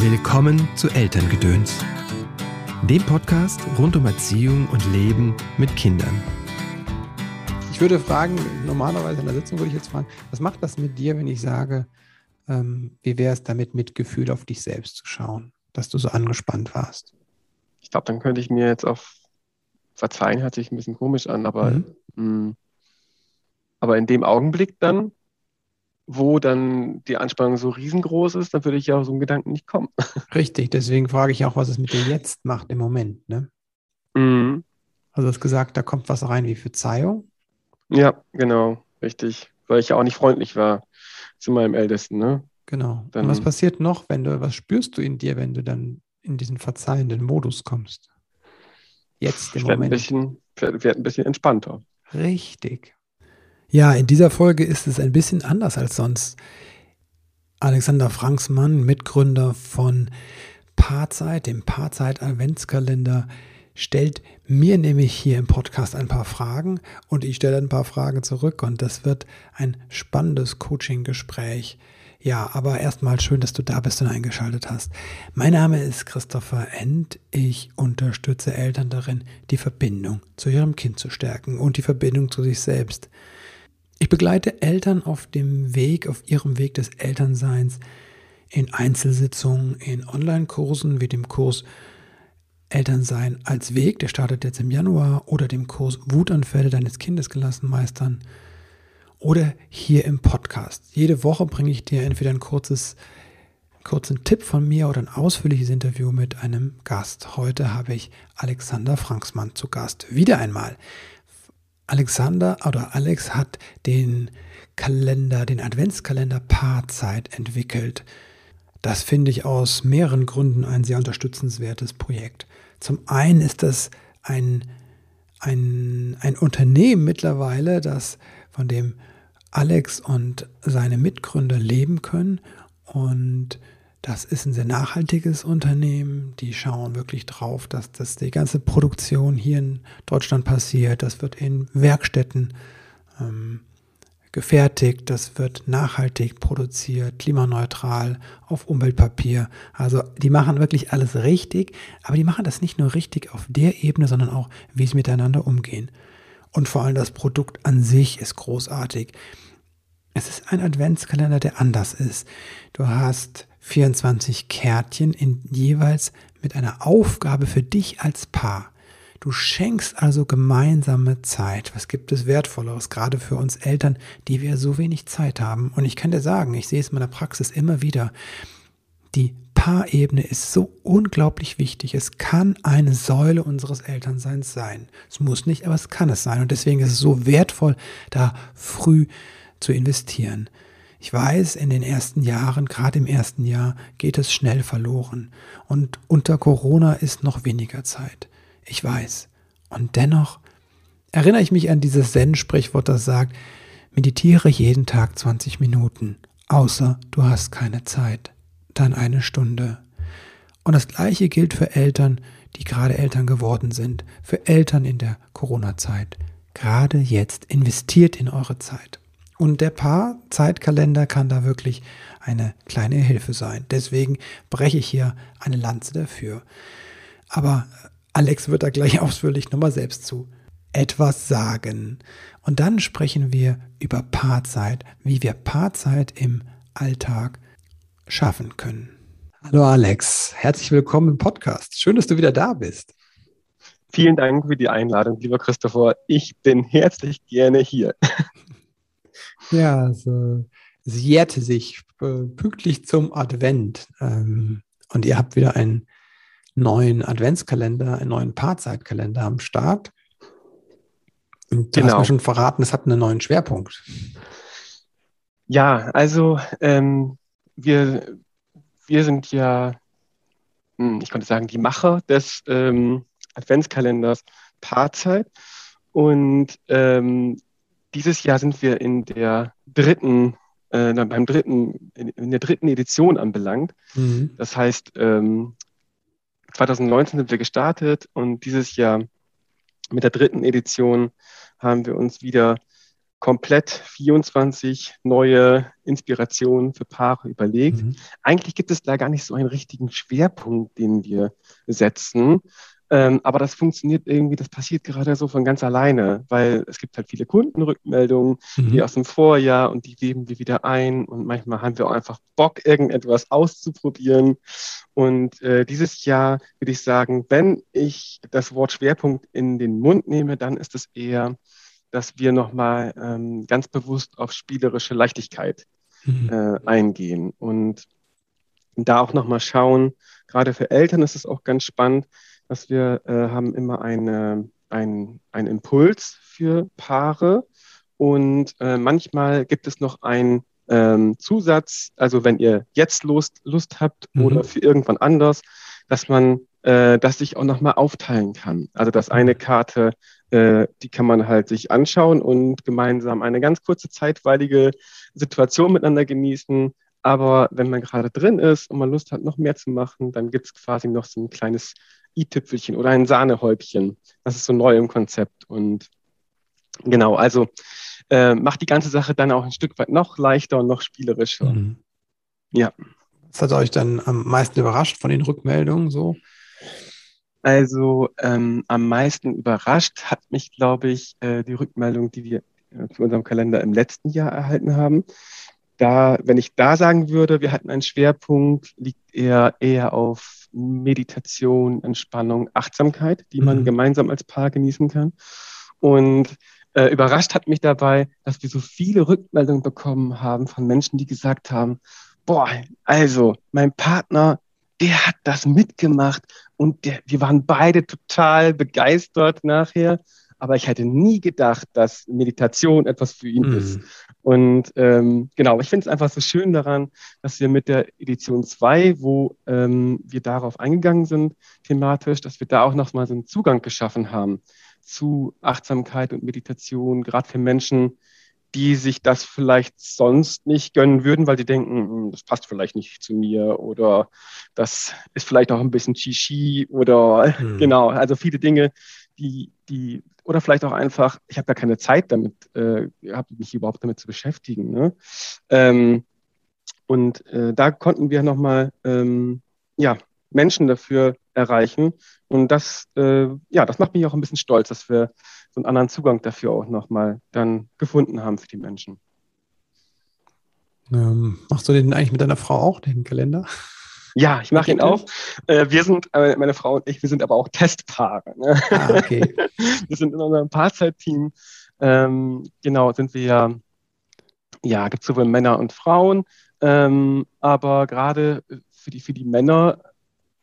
Willkommen zu Elterngedöns, dem Podcast rund um Erziehung und Leben mit Kindern. Ich würde fragen, normalerweise in der Sitzung würde ich jetzt fragen, was macht das mit dir, wenn ich sage, ähm, wie wäre es damit, mit Gefühl auf dich selbst zu schauen, dass du so angespannt warst? Ich glaube, dann könnte ich mir jetzt auf verzeihen, hört sich ein bisschen komisch an, aber, mhm. mh, mm, aber in dem Augenblick dann wo dann die Anspannung so riesengroß ist, dann würde ich ja auf so einen Gedanken nicht kommen. Richtig, deswegen frage ich auch, was es mit dir jetzt macht im Moment. Ne? Mhm. Also du hast gesagt, da kommt was rein wie Verzeihung. Ja, genau, richtig. Weil ich ja auch nicht freundlich war zu meinem Ältesten. Ne? Genau. Dann, Und was passiert noch, wenn du, was spürst du in dir, wenn du dann in diesen verzeihenden Modus kommst? Jetzt im Moment. Ein bisschen, werde ein bisschen entspannter. Richtig. Ja, in dieser Folge ist es ein bisschen anders als sonst. Alexander Franksmann, Mitgründer von Paarzeit, dem Paarzeit Adventskalender, stellt mir nämlich hier im Podcast ein paar Fragen und ich stelle ein paar Fragen zurück und das wird ein spannendes Coaching-Gespräch. Ja, aber erstmal schön, dass du da bist und eingeschaltet hast. Mein Name ist Christopher End. Ich unterstütze Eltern darin, die Verbindung zu ihrem Kind zu stärken und die Verbindung zu sich selbst. Ich begleite Eltern auf dem Weg, auf ihrem Weg des Elternseins in Einzelsitzungen, in Online-Kursen wie dem Kurs Elternsein als Weg, der startet jetzt im Januar, oder dem Kurs Wutanfälle deines Kindes gelassen meistern oder hier im Podcast. Jede Woche bringe ich dir entweder ein kurzes kurzen Tipp von mir oder ein ausführliches Interview mit einem Gast. Heute habe ich Alexander Franksmann zu Gast. Wieder einmal. Alexander oder Alex hat den Kalender, den Adventskalender Paarzeit entwickelt. Das finde ich aus mehreren Gründen ein sehr unterstützenswertes Projekt. Zum einen ist das ein, ein, ein Unternehmen mittlerweile, das von dem Alex und seine Mitgründer leben können und das ist ein sehr nachhaltiges Unternehmen. Die schauen wirklich drauf, dass, dass die ganze Produktion hier in Deutschland passiert. Das wird in Werkstätten ähm, gefertigt. Das wird nachhaltig produziert, klimaneutral, auf Umweltpapier. Also die machen wirklich alles richtig. Aber die machen das nicht nur richtig auf der Ebene, sondern auch, wie sie miteinander umgehen. Und vor allem das Produkt an sich ist großartig. Es ist ein Adventskalender, der anders ist. Du hast 24 Kärtchen in jeweils mit einer Aufgabe für dich als Paar. Du schenkst also gemeinsame Zeit. Was gibt es Wertvolleres, gerade für uns Eltern, die wir so wenig Zeit haben? Und ich kann dir sagen, ich sehe es in meiner Praxis immer wieder. Die Paarebene ist so unglaublich wichtig. Es kann eine Säule unseres Elternseins sein. Es muss nicht, aber es kann es sein. Und deswegen ist es so wertvoll, da früh zu investieren. Ich weiß, in den ersten Jahren, gerade im ersten Jahr, geht es schnell verloren. Und unter Corona ist noch weniger Zeit. Ich weiß. Und dennoch erinnere ich mich an dieses Zen-Sprichwort, das sagt, meditiere jeden Tag 20 Minuten, außer du hast keine Zeit. Dann eine Stunde. Und das Gleiche gilt für Eltern, die gerade Eltern geworden sind, für Eltern in der Corona-Zeit. Gerade jetzt investiert in eure Zeit. Und der Paar-Zeitkalender kann da wirklich eine kleine Hilfe sein. Deswegen breche ich hier eine Lanze dafür. Aber Alex wird da gleich ausführlich nochmal selbst zu etwas sagen. Und dann sprechen wir über Paarzeit, wie wir Paarzeit im Alltag schaffen können. Hallo Alex, herzlich willkommen im Podcast. Schön, dass du wieder da bist. Vielen Dank für die Einladung, lieber Christopher. Ich bin herzlich gerne hier. Ja, also es jährte sich äh, pünktlich zum Advent. Ähm, und ihr habt wieder einen neuen Adventskalender, einen neuen Paarzeitkalender am Start. Und du genau. hast mir schon verraten, es hat einen neuen Schwerpunkt. Ja, also ähm, wir, wir sind ja, hm, ich könnte sagen, die Macher des ähm, Adventskalenders Paarzeit. Und ähm, dieses Jahr sind wir in der dritten, äh, beim dritten, in der dritten Edition anbelangt. Mhm. Das heißt, ähm, 2019 sind wir gestartet und dieses Jahr mit der dritten Edition haben wir uns wieder komplett 24 neue Inspirationen für Paare überlegt. Mhm. Eigentlich gibt es da gar nicht so einen richtigen Schwerpunkt, den wir setzen, ähm, aber das funktioniert irgendwie, das passiert gerade so von ganz alleine, weil es gibt halt viele Kundenrückmeldungen, mhm. die aus dem Vorjahr und die geben wir wieder ein und manchmal haben wir auch einfach Bock, irgendetwas auszuprobieren. Und äh, dieses Jahr würde ich sagen, wenn ich das Wort Schwerpunkt in den Mund nehme, dann ist es eher, dass wir nochmal ähm, ganz bewusst auf spielerische Leichtigkeit mhm. äh, eingehen und da auch nochmal schauen, gerade für Eltern ist es auch ganz spannend, dass wir äh, haben immer eine, ein, einen Impuls für Paare und äh, manchmal gibt es noch einen ähm, Zusatz, also wenn ihr jetzt Lust, Lust habt mhm. oder für irgendwann anders, dass man äh, das sich auch nochmal aufteilen kann. Also dass eine. Karte, äh, die kann man halt sich anschauen und gemeinsam eine ganz kurze zeitweilige Situation miteinander genießen. Aber wenn man gerade drin ist und man Lust hat, noch mehr zu machen, dann gibt es quasi noch so ein kleines i-Tüpfelchen oder ein Sahnehäubchen. Das ist so neu im Konzept. Und genau, also äh, macht die ganze Sache dann auch ein Stück weit noch leichter und noch spielerischer. Mhm. Ja. Was hat euch dann am meisten überrascht von den Rückmeldungen so? Also ähm, am meisten überrascht hat mich, glaube ich, äh, die Rückmeldung, die wir äh, für unseren Kalender im letzten Jahr erhalten haben. Da, wenn ich da sagen würde, wir hatten einen Schwerpunkt, liegt eher eher auf Meditation, Entspannung, Achtsamkeit, die man mhm. gemeinsam als Paar genießen kann. Und äh, überrascht hat mich dabei, dass wir so viele Rückmeldungen bekommen haben von Menschen, die gesagt haben, boah, also mein Partner, der hat das mitgemacht und der, wir waren beide total begeistert nachher aber ich hätte nie gedacht, dass Meditation etwas für ihn mhm. ist. Und ähm, genau, ich finde es einfach so schön daran, dass wir mit der Edition 2, wo ähm, wir darauf eingegangen sind, thematisch, dass wir da auch nochmal so einen Zugang geschaffen haben zu Achtsamkeit und Meditation, gerade für Menschen, die sich das vielleicht sonst nicht gönnen würden, weil sie denken, hm, das passt vielleicht nicht zu mir oder das ist vielleicht auch ein bisschen Shishi oder mhm. genau, also viele Dinge, die, die oder vielleicht auch einfach, ich habe gar keine Zeit damit, äh, habe mich überhaupt damit zu beschäftigen. Ne? Ähm, und äh, da konnten wir nochmal ähm, ja, Menschen dafür erreichen. Und das, äh, ja, das macht mich auch ein bisschen stolz, dass wir so einen anderen Zugang dafür auch nochmal dann gefunden haben für die Menschen. Ähm, machst du den eigentlich mit deiner Frau auch, den Kalender? Ja, ich mache ihn auch. Äh, wir sind, äh, meine Frau und ich, wir sind aber auch Testpaare. Ne? Ah, okay. wir sind in unserem Paarzeitteam. Ähm, genau, sind wir ja, ja, gibt es sowohl Männer und Frauen. Ähm, aber gerade für die, für die Männer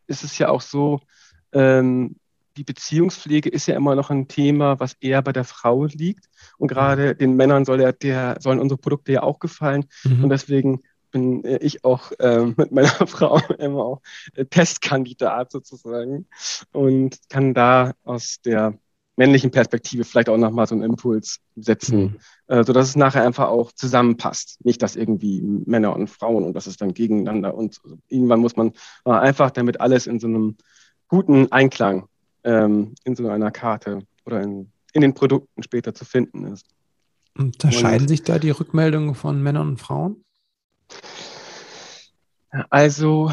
ist es ja auch so, ähm, die Beziehungspflege ist ja immer noch ein Thema, was eher bei der Frau liegt. Und gerade den Männern soll der, der, sollen unsere Produkte ja auch gefallen. Mhm. Und deswegen bin äh, ich auch äh, mit meiner Frau immer auch äh, Testkandidat sozusagen und kann da aus der männlichen Perspektive vielleicht auch nochmal so einen Impuls setzen, mhm. äh, sodass es nachher einfach auch zusammenpasst. Nicht, dass irgendwie Männer und Frauen und das ist dann gegeneinander und irgendwann muss man äh, einfach, damit alles in so einem guten Einklang ähm, in so einer Karte oder in, in den Produkten später zu finden ist. Unterscheiden und, sich da die Rückmeldungen von Männern und Frauen? Also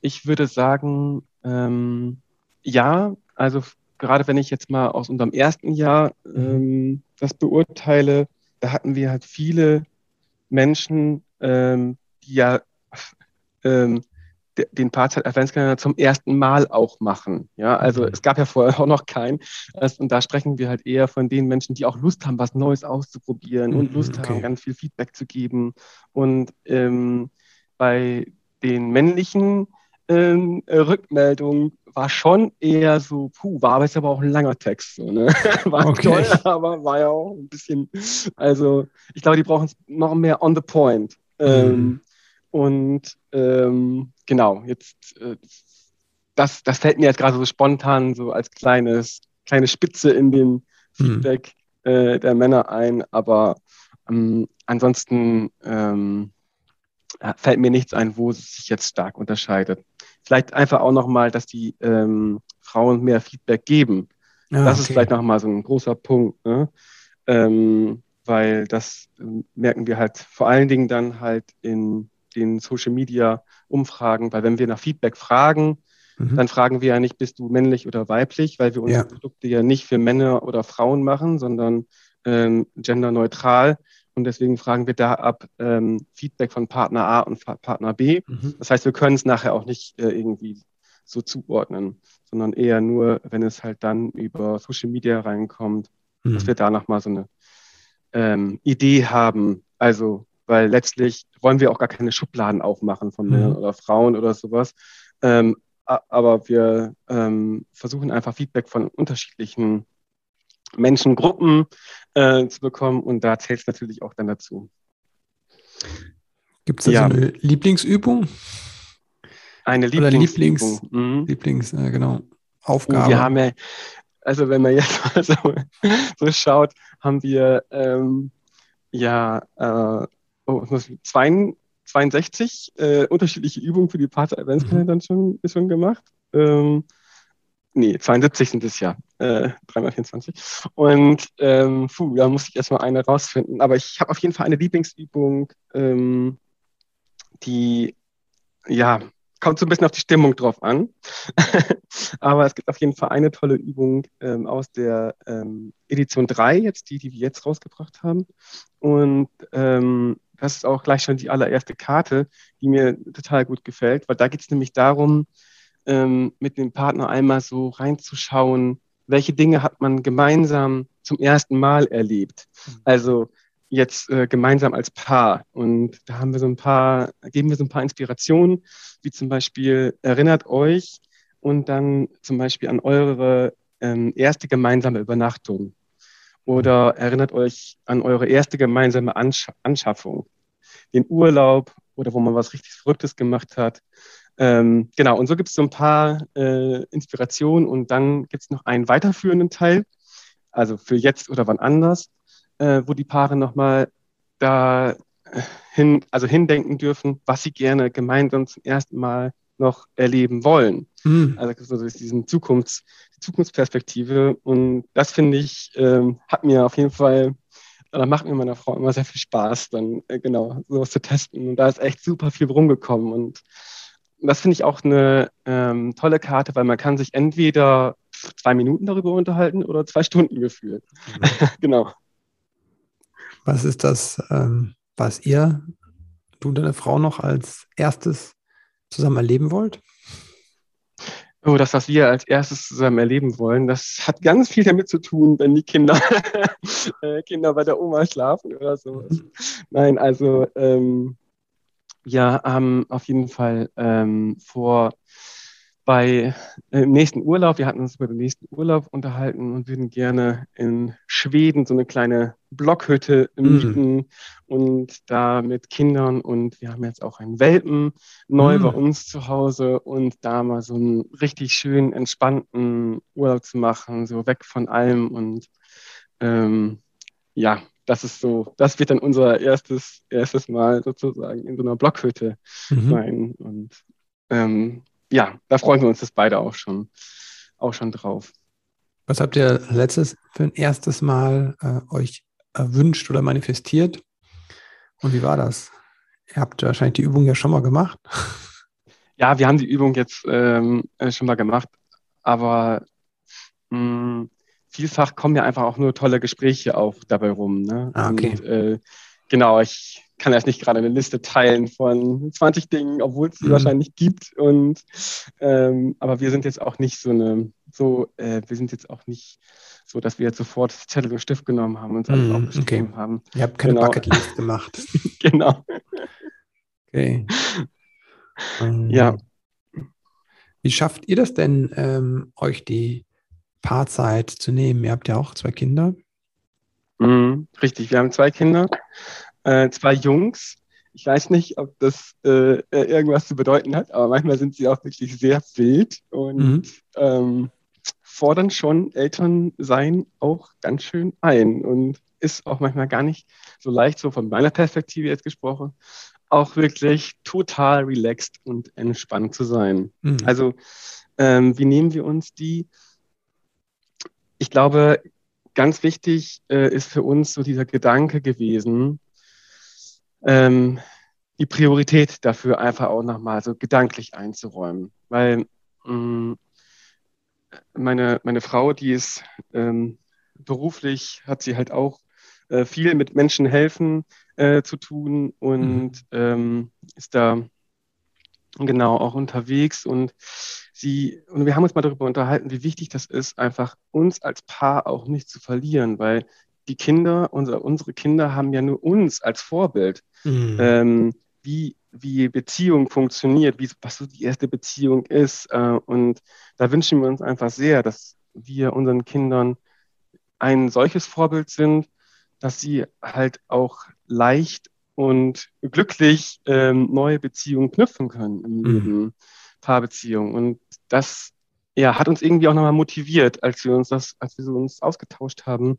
ich würde sagen, ähm, ja, also gerade wenn ich jetzt mal aus unserem ersten Jahr mhm. ähm, das beurteile, da hatten wir halt viele Menschen, ähm, die ja ähm, den Paarzeit Adventskalender zum ersten Mal auch machen. Ja, also mhm. es gab ja vorher auch noch keinen. Und da sprechen wir halt eher von den Menschen, die auch Lust haben, was Neues auszuprobieren und mhm, Lust okay. haben, ganz viel Feedback zu geben. Und ähm, bei den männlichen ähm, Rückmeldungen war schon eher so, puh, war aber jetzt aber auch ein langer Text. So, ne? War okay. toll, aber war ja auch ein bisschen, also ich glaube, die brauchen es noch mehr on the point. Mhm. Ähm, und ähm, genau, jetzt, äh, das, das fällt mir jetzt gerade so spontan so als kleines, kleine Spitze in den mhm. Feedback mhm. äh, der Männer ein, aber ähm, ansonsten ähm, fällt mir nichts ein, wo es sich jetzt stark unterscheidet. Vielleicht einfach auch nochmal, dass die ähm, Frauen mehr Feedback geben. Ah, das okay. ist vielleicht nochmal so ein großer Punkt. Ne? Ähm, weil das äh, merken wir halt vor allen Dingen dann halt in den Social Media Umfragen, weil wenn wir nach Feedback fragen, mhm. dann fragen wir ja nicht, bist du männlich oder weiblich, weil wir unsere ja. Produkte ja nicht für Männer oder Frauen machen, sondern ähm, genderneutral. Und deswegen fragen wir da ab ähm, Feedback von Partner A und Partner B. Mhm. Das heißt, wir können es nachher auch nicht äh, irgendwie so zuordnen, sondern eher nur, wenn es halt dann über Social Media reinkommt, mhm. dass wir da nochmal so eine ähm, Idee haben. Also, weil letztlich wollen wir auch gar keine Schubladen aufmachen von Männern mhm. oder Frauen oder sowas. Ähm, aber wir ähm, versuchen einfach Feedback von unterschiedlichen Menschengruppen äh, zu bekommen und da zählt es natürlich auch dann dazu. Gibt es da ja. so eine Lieblingsübung? Eine Lieblingsübung. Lieblings, mhm. Lieblings äh, genau, Aufgabe. Wir haben ja, also wenn man jetzt mal so, so schaut, haben wir ähm, ja äh, oh, 62 äh, unterschiedliche Übungen für die Partner Adventskalender mhm. schon, schon gemacht. Ähm, nee, 72 sind es ja, äh, 3x24. Und ähm, puh, da muss ich erstmal eine rausfinden. Aber ich habe auf jeden Fall eine Lieblingsübung, ähm, die, ja, kommt so ein bisschen auf die Stimmung drauf an. Aber es gibt auf jeden Fall eine tolle Übung ähm, aus der ähm, Edition 3, jetzt die, die wir jetzt rausgebracht haben. Und ähm, das ist auch gleich schon die allererste Karte, die mir total gut gefällt, weil da geht es nämlich darum, ähm, mit dem Partner einmal so reinzuschauen, welche Dinge hat man gemeinsam zum ersten Mal erlebt. Mhm. Also jetzt äh, gemeinsam als Paar. Und da haben wir so ein paar, geben wir so ein paar Inspirationen, wie zum Beispiel erinnert euch und dann zum Beispiel an eure ähm, erste gemeinsame Übernachtung. Oder erinnert euch an eure erste gemeinsame Ansch Anschaffung, den Urlaub oder wo man was richtig Verrücktes gemacht hat. Ähm, genau, und so gibt es so ein paar äh, Inspirationen und dann gibt es noch einen weiterführenden Teil, also für jetzt oder wann anders, äh, wo die Paare nochmal da äh, hin, also hindenken dürfen, was sie gerne gemeinsam zum ersten Mal noch erleben wollen. Mhm. Also so diesen Zukunfts, Zukunftsperspektive. Und das finde ich, ähm, hat mir auf jeden Fall, oder macht mir meiner Frau immer sehr viel Spaß, dann äh, genau sowas zu testen. Und da ist echt super viel rumgekommen. Und das finde ich auch eine ähm, tolle Karte, weil man kann sich entweder zwei Minuten darüber unterhalten oder zwei Stunden gefühlt. Mhm. genau. Was ist das, ähm, was ihr, du und deine Frau noch als erstes zusammen erleben wollt? Oh, das, was wir als erstes zusammen erleben wollen, das hat ganz viel damit zu tun, wenn die Kinder, äh, Kinder bei der Oma schlafen oder so. Mhm. Nein, also ähm, wir haben auf jeden Fall ähm, vor bei äh, im nächsten Urlaub, wir hatten uns über den nächsten Urlaub unterhalten und würden gerne in Schweden so eine kleine Blockhütte mieten mm. und da mit Kindern und wir haben jetzt auch einen Welpen neu mm. bei uns zu Hause und da mal so einen richtig schönen, entspannten Urlaub zu machen, so weg von allem und ähm, ja, das ist so, das wird dann unser erstes, erstes Mal sozusagen in so einer Blockhütte mhm. sein und ähm, ja, da freuen wir uns das beide auch schon, auch schon drauf. Was habt ihr letztes für ein erstes Mal äh, euch erwünscht oder manifestiert? Und wie war das? Ihr habt wahrscheinlich die Übung ja schon mal gemacht. Ja, wir haben die Übung jetzt ähm, äh, schon mal gemacht, aber mh, mm, vielfach kommen ja einfach auch nur tolle Gespräche auch dabei rum. Ne? Ah, okay. Und, äh, genau, ich kann jetzt nicht gerade eine Liste teilen von 20 Dingen, obwohl es sie mhm. wahrscheinlich gibt. Und ähm, aber wir sind jetzt auch nicht so eine, so, äh, wir sind jetzt auch nicht so, dass wir jetzt sofort Zettel und Stift genommen haben und alles mhm, aufgeschrieben okay. haben. Ihr habt keine genau. Bucketlist gemacht. genau. Okay. Ähm, ja. Wie schafft ihr das denn, ähm, euch die Paarzeit zu nehmen? Ihr habt ja auch zwei Kinder. Mhm, richtig, wir haben zwei Kinder äh, zwei Jungs. Ich weiß nicht, ob das äh, irgendwas zu bedeuten hat, aber manchmal sind sie auch wirklich sehr wild und mhm. ähm, fordern schon Elternsein auch ganz schön ein und ist auch manchmal gar nicht so leicht, so von meiner Perspektive jetzt gesprochen, auch wirklich total relaxed und entspannt zu sein. Mhm. Also, ähm, wie nehmen wir uns die? Ich glaube, ganz wichtig äh, ist für uns so dieser Gedanke gewesen, ähm, die Priorität dafür einfach auch nochmal so gedanklich einzuräumen. Weil mh, mm, meine, meine Frau, die ist ähm, beruflich, hat sie halt auch äh, viel mit Menschen helfen äh, zu tun und mhm. ähm, ist da genau auch unterwegs und sie und wir haben uns mal darüber unterhalten, wie wichtig das ist, einfach uns als Paar auch nicht zu verlieren, weil die Kinder, unser, unsere Kinder haben ja nur uns als Vorbild, mhm. ähm, wie, wie Beziehung funktioniert, wie, was so die erste Beziehung ist. Äh, und da wünschen wir uns einfach sehr, dass wir unseren Kindern ein solches Vorbild sind, dass sie halt auch leicht und glücklich ähm, neue Beziehungen knüpfen können im mhm. Leben, Paarbeziehungen. Und das ja, hat uns irgendwie auch nochmal motiviert, als wir uns das, als wir so uns ausgetauscht haben,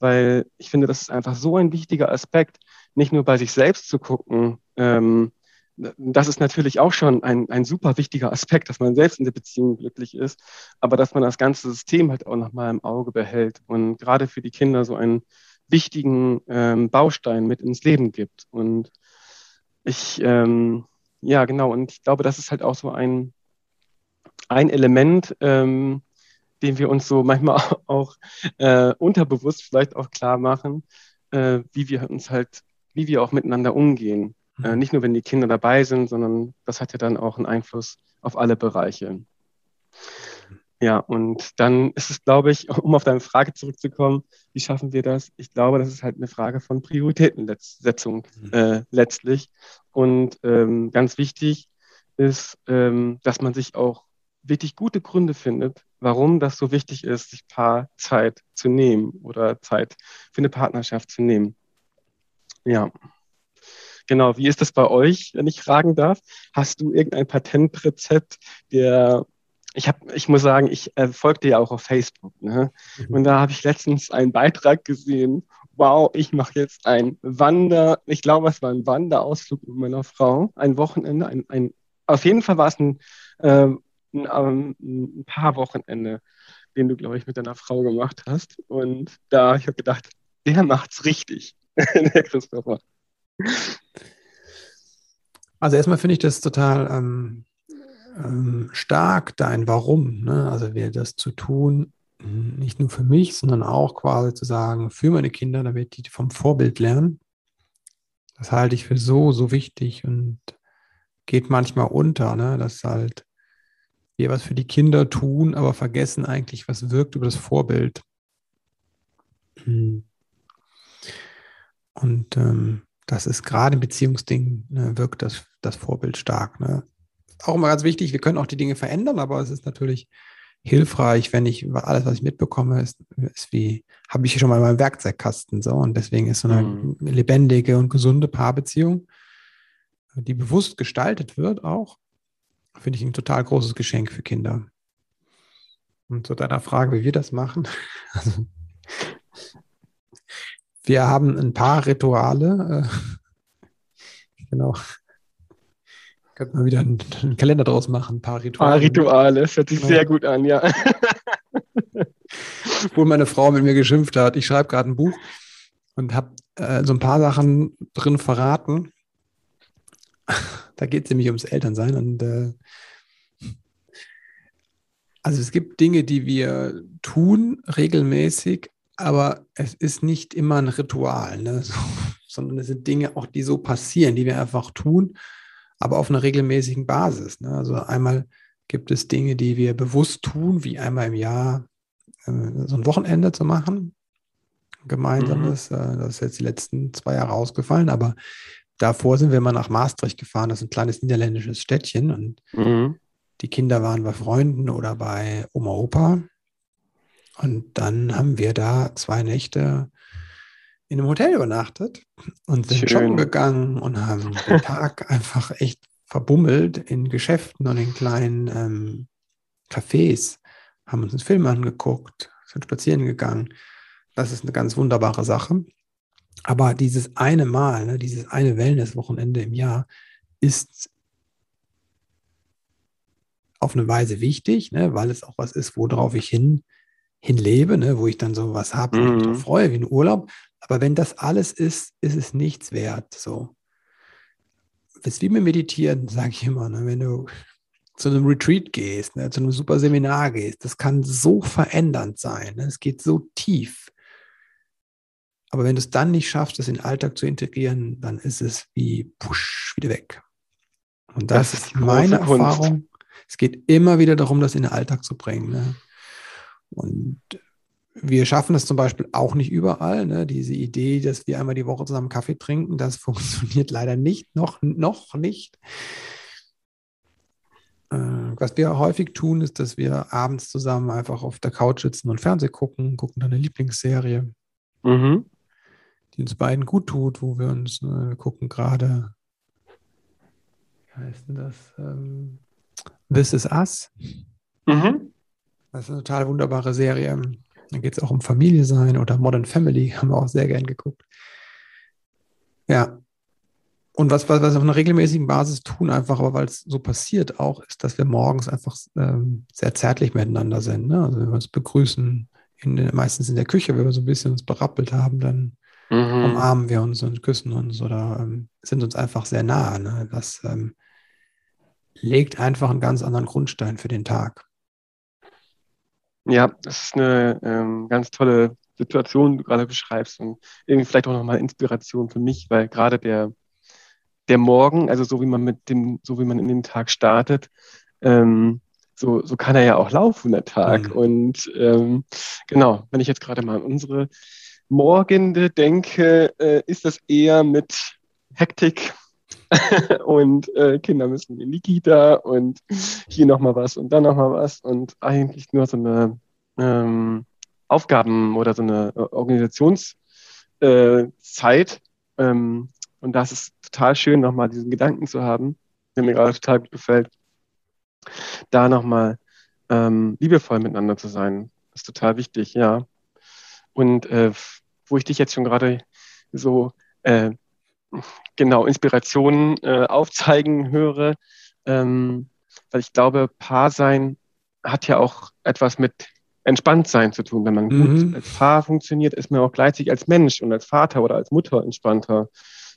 weil ich finde, das ist einfach so ein wichtiger Aspekt, nicht nur bei sich selbst zu gucken. Ähm, das ist natürlich auch schon ein, ein super wichtiger Aspekt, dass man selbst in der Beziehung glücklich ist, aber dass man das ganze System halt auch nochmal im Auge behält und gerade für die Kinder so einen wichtigen ähm, Baustein mit ins Leben gibt. Und ich, ähm, ja, genau, und ich glaube, das ist halt auch so ein, ein Element, ähm, den wir uns so manchmal auch äh, unterbewusst vielleicht auch klar machen, äh, wie wir uns halt, wie wir auch miteinander umgehen. Äh, mhm. nicht nur, wenn die Kinder dabei sind, sondern das hat ja dann auch einen Einfluss auf alle Bereiche. Ja, und dann ist es, glaube ich, um auf deine Frage zurückzukommen, wie schaffen wir das? Ich glaube, das ist halt eine Frage von Prioritätensetzung mhm. äh, letztlich. Und ähm, ganz wichtig ist, ähm, dass man sich auch wirklich gute Gründe findet, warum das so wichtig ist, sich paar Zeit zu nehmen oder Zeit für eine Partnerschaft zu nehmen. Ja. Genau, wie ist das bei euch, wenn ich fragen darf? Hast du irgendein Patentrezept, der ich habe, ich muss sagen, ich äh, folgte ja auch auf Facebook, ne? Mhm. Und da habe ich letztens einen Beitrag gesehen. Wow, ich mache jetzt ein Wander, ich glaube, es war ein Wanderausflug mit meiner Frau, ein Wochenende, ein, ein auf jeden Fall war es ein, äh, ein, ein paar Wochenende, den du, glaube ich, mit deiner Frau gemacht hast. Und da ich habe gedacht, der macht's richtig, der Christopher. Also erstmal finde ich das total ähm, ähm, stark, dein Warum. Ne? Also wir das zu tun, nicht nur für mich, sondern auch quasi zu sagen, für meine Kinder, damit die vom Vorbild lernen. Das halte ich für so, so wichtig und geht manchmal unter, ne? dass halt wir was für die Kinder tun, aber vergessen eigentlich, was wirkt über das Vorbild. Hm. Und ähm, das ist gerade im Beziehungsding, ne, wirkt das, das Vorbild stark. Ne? Auch immer ganz wichtig, wir können auch die Dinge verändern, aber es ist natürlich hilfreich, wenn ich alles, was ich mitbekomme, ist, ist wie, habe ich schon mal in meinem Werkzeugkasten so. Und deswegen ist so eine mhm. lebendige und gesunde Paarbeziehung, die bewusst gestaltet wird, auch Finde ich ein total großes Geschenk für Kinder. Und zu deiner Frage, wie wir das machen. Also, wir haben ein paar Rituale. Äh, genau. Könnte man wieder einen, einen, Kalender draus machen, ein paar Rituale. Ein paar Rituale, das hört sich genau. sehr gut an, ja. Obwohl meine Frau mit mir geschimpft hat. Ich schreibe gerade ein Buch und habe äh, so ein paar Sachen drin verraten. Da geht es nämlich ums Elternsein und äh, also es gibt Dinge, die wir tun regelmäßig, aber es ist nicht immer ein Ritual, ne? so, sondern es sind Dinge auch, die so passieren, die wir einfach tun, aber auf einer regelmäßigen Basis. Ne? Also einmal gibt es Dinge, die wir bewusst tun, wie einmal im Jahr äh, so ein Wochenende zu machen, gemeinsames. Mhm. Äh, das ist jetzt die letzten zwei Jahre ausgefallen, aber davor sind wir mal nach Maastricht gefahren, das ist ein kleines niederländisches Städtchen und mhm. die Kinder waren bei Freunden oder bei Oma Opa. Und dann haben wir da zwei Nächte in einem Hotel übernachtet und sind Schön. shoppen gegangen und haben den Tag einfach echt verbummelt in Geschäften und in kleinen ähm, Cafés, haben uns einen Film angeguckt, sind spazieren gegangen. Das ist eine ganz wunderbare Sache. Aber dieses eine Mal, ne, dieses eine Wellness-Wochenende im Jahr ist auf eine Weise wichtig, ne, weil es auch was ist, worauf ich hin hinlebe, ne, wo ich dann so was habe, wo ich mich Mhm. freue, wie ein Urlaub. Aber wenn das alles ist, ist es nichts wert. So. Das ist wie mit Meditieren, sage ich immer. Ne? Wenn du zu einem Retreat gehst, ne, zu einem super Seminar gehst, das kann so verändernd sein. Ne? Es geht so tief. Aber wenn du es dann nicht schaffst, das in den Alltag zu integrieren, dann ist es wie push, wieder weg. Und das, Das ist meine Kunst. Erfahrung. Es geht immer wieder darum, das in den Alltag zu bringen. Ne? Und wir schaffen das zum Beispiel auch nicht überall. Ne? Diese Idee, dass wir einmal die Woche zusammen Kaffee trinken, das funktioniert leider nicht, noch, noch nicht. Äh, Was wir häufig tun, ist, dass wir abends zusammen einfach auf der Couch sitzen und Fernsehen gucken, gucken dann eine Lieblingsserie, Mhm. Die uns beiden gut tut, wo wir uns äh, gucken gerade, wie heißt denn das? Ähm, This is Us. Mhm. Das ist eine total wunderbare Serie. Da geht es auch um Familie sein oder Modern Family, haben wir auch sehr gern geguckt. Ja. Und was, was, was wir auf einer regelmäßigen Basis tun, einfach, aber weil es so passiert auch, ist, dass wir morgens einfach ähm, sehr zärtlich miteinander sind. Ne? Also wenn wir uns begrüßen, in, meistens in der Küche, wenn wir so ein bisschen uns berappelt haben, dann Mhm. umarmen wir uns und küssen uns oder ähm, sind uns einfach sehr nah. Ne? Das ähm, legt einfach einen ganz anderen Grundstein für den Tag. Ja, das ist eine ähm, ganz tolle Situation, die du gerade beschreibst und irgendwie vielleicht auch nochmal Inspiration für mich, weil gerade der, der Morgen, also so wie man mit dem, so wie man in den Tag startet, ähm, so, so kann er ja auch laufen, der Tag. Mhm. Und ähm, genau, wenn ich jetzt gerade mal an unsere Morgende denke, äh, ist das eher mit Hektik und äh, Kinder müssen in die Kita und hier nochmal was und dann nochmal was und eigentlich nur so eine ähm, Aufgaben oder so eine äh, Organisationszeit. Äh, Zeit. ähm, und das ist total schön, nochmal diesen Gedanken zu haben, der mir gerade total gut gefällt, da nochmal ähm, liebevoll miteinander zu sein. Das ist total wichtig, ja. Und äh, wo ich dich jetzt schon gerade so äh, genau Inspirationen äh, aufzeigen höre, ähm, weil ich glaube, Paar sein hat ja auch etwas mit Entspanntsein zu tun. Wenn man Mhm. gut als Paar funktioniert, ist man auch gleichzeitig als Mensch und als Vater oder als Mutter entspannter.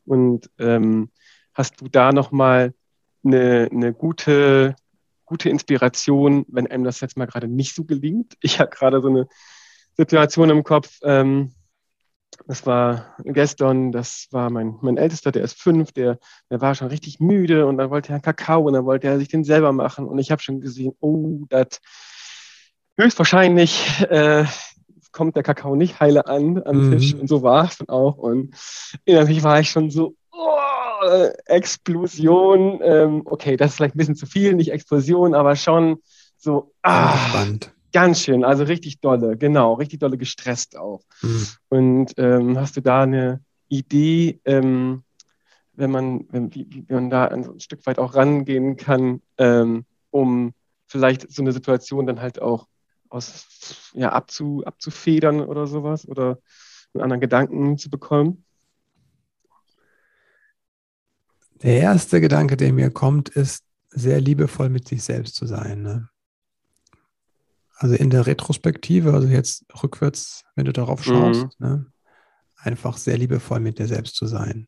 Und ähm, hast du da nochmal eine, eine gute, gute Inspiration, wenn einem das jetzt mal gerade nicht so gelingt? Ich habe gerade so eine Situation im Kopf, ähm, das war gestern, das war mein, mein Ältester, der ist fünf, der, der war schon richtig müde und dann wollte er einen Kakao und dann wollte er sich den selber machen. Und ich habe schon gesehen, oh, das höchstwahrscheinlich äh, kommt der Kakao nicht heile an am Mhm. Tisch. Und so war es dann auch. Und innerlich war ich schon so, oh, Explosion. Ähm, okay, das ist vielleicht ein bisschen zu viel, nicht Explosion, aber schon so, ah, Spannend. Ganz schön, also richtig dolle, genau, richtig dolle gestresst auch. Mhm. Und ähm, hast du da eine Idee, ähm, wenn man, wenn, wie, wie man da ein, Stück weit auch rangehen kann, ähm, um vielleicht so eine Situation dann halt auch aus, ja, abzu, abzufedern oder sowas oder einen anderen Gedanken zu bekommen? Der erste Gedanke, der mir kommt, ist, sehr liebevoll mit sich selbst zu sein. Ne? Also in der Retrospektive, also jetzt rückwärts, wenn du darauf schaust, ne? einfach sehr liebevoll mit dir selbst zu sein.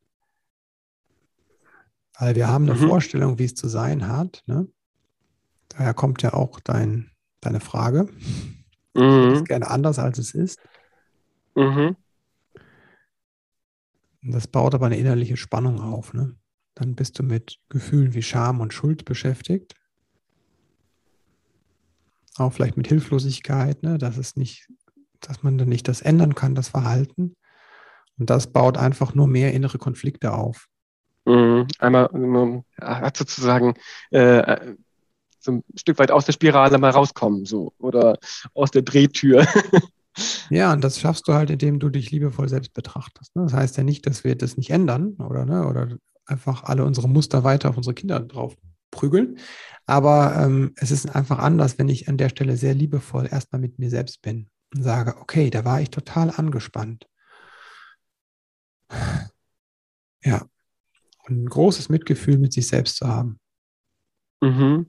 Weil wir haben eine Mhm. Vorstellung, wie es zu sein hat. Ne? Daher kommt ja auch dein, deine Frage. Mhm. ist gerne anders, als es ist. Mhm. Das baut aber eine innerliche Spannung auf. Ne? Dann bist du mit Gefühlen wie Scham und Schuld beschäftigt. Auch vielleicht mit Hilflosigkeit, ne? dass es nicht, dass man dann nicht das ändern kann, das Verhalten. Und das baut einfach nur mehr innere Konflikte auf. Mhm. Einmal ähm, hat sozusagen äh, so ein Stück weit aus der Spirale mal rauskommen, so oder aus der Drehtür. Ja, und das schaffst du halt, indem du dich liebevoll selbst betrachtest. Ne? Das heißt ja nicht, dass wir das nicht ändern oder, ne? oder einfach alle unsere Muster weiter auf unsere Kinder drauf prügeln. Aber ähm, es ist einfach anders, wenn ich an der Stelle sehr liebevoll erstmal mit mir selbst bin und sage, okay, da war ich total angespannt. Ja. Und ein großes Mitgefühl mit sich selbst zu haben. Mhm.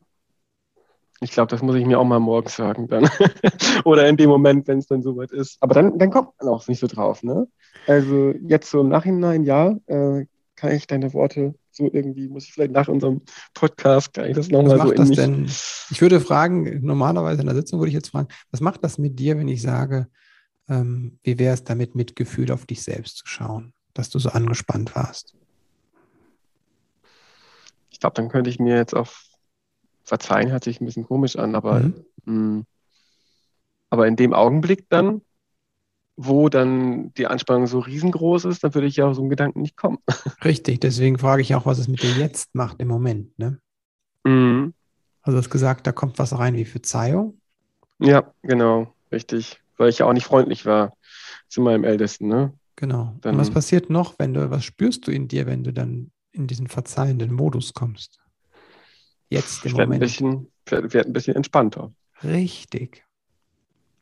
Ich glaube, das muss ich mir auch mal morgens sagen dann. Oder in dem Moment, wenn es dann soweit ist. Aber dann, dann kommt man auch nicht so drauf, ne? Also jetzt so im Nachhinein, ja, äh, kann ich deine Worte so irgendwie, muss ich vielleicht nach unserem Podcast, kann ich das nochmal so in das mich... Denn? Ich würde fragen, normalerweise in der Sitzung würde ich jetzt fragen, was macht das mit dir, wenn ich sage, ähm, wie wäre es damit, mit Gefühl auf dich selbst zu schauen, dass du so angespannt warst? Ich glaube, dann könnte ich mir jetzt auch verzeihen, hört sich ein bisschen komisch an, aber, mhm. mh, mm, aber in dem Augenblick dann wo dann die Anspannung so riesengroß ist, dann würde ich ja auf so einen Gedanken nicht kommen. Richtig, deswegen frage ich auch, was es mit dir jetzt macht im Moment. Ne? Mhm. Also du hast gesagt, da kommt was rein wie Verzeihung. Ja, genau, richtig. Weil ich ja auch nicht freundlich war zu meinem Ältesten. Ne? Genau. Dann, Und was passiert noch, wenn du, was spürst du in dir, wenn du dann in diesen verzeihenden Modus kommst? Jetzt im ich Moment. Ein bisschen, werd ein bisschen entspannter. Richtig.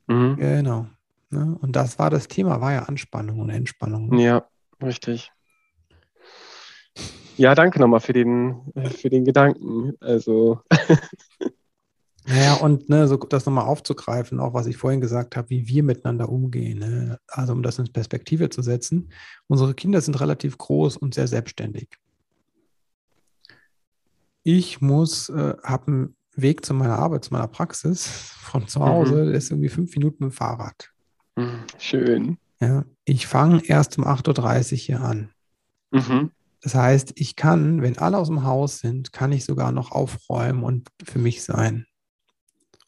Mhm. Genau. Ne? Und das war das Thema, war ja Anspannung und Entspannung. Ne? Ja, richtig. Ja, danke nochmal für den, für den Gedanken. Also. Naja, und ne, so das nochmal aufzugreifen, auch was ich vorhin gesagt habe, wie wir miteinander umgehen. Ne? Also um das in Perspektive zu setzen. Unsere Kinder sind relativ groß und sehr selbstständig. Ich muss, äh, habe einen Weg zu meiner Arbeit, zu meiner Praxis von zu Hause, mhm. ist irgendwie fünf Minuten mit dem Fahrrad. Schön. Ja, ich fange erst um 8.30 Uhr hier an. Mhm. Das heißt, ich kann, wenn alle aus dem Haus sind, kann ich sogar noch aufräumen und für mich sein.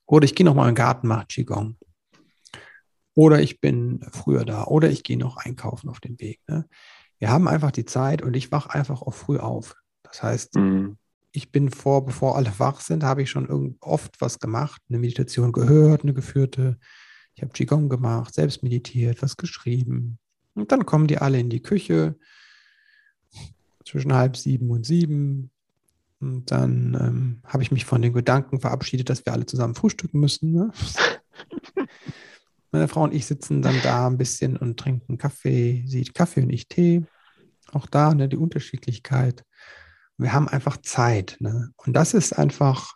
Oder ich gehe noch mal in den Garten, mache Qigong. Oder ich bin früher da. Oder ich gehe noch einkaufen auf dem Weg. Ne? Wir haben einfach die Zeit und ich wache einfach auch früh auf. Das heißt, mhm. ich bin vor, bevor alle wach sind, habe ich schon oft was gemacht, eine Meditation gehört, eine geführte, ich habe Qigong gemacht, selbst meditiert, was geschrieben. Und dann kommen die alle in die Küche zwischen halb sieben und sieben. Und dann ähm, habe ich mich von den Gedanken verabschiedet, dass wir alle zusammen frühstücken müssen. Ne? Meine Frau und ich sitzen dann da ein bisschen und trinken Kaffee. Sie Kaffee und ich Tee. Auch da ne, die Unterschiedlichkeit. Wir haben einfach Zeit. Ne? Und das ist einfach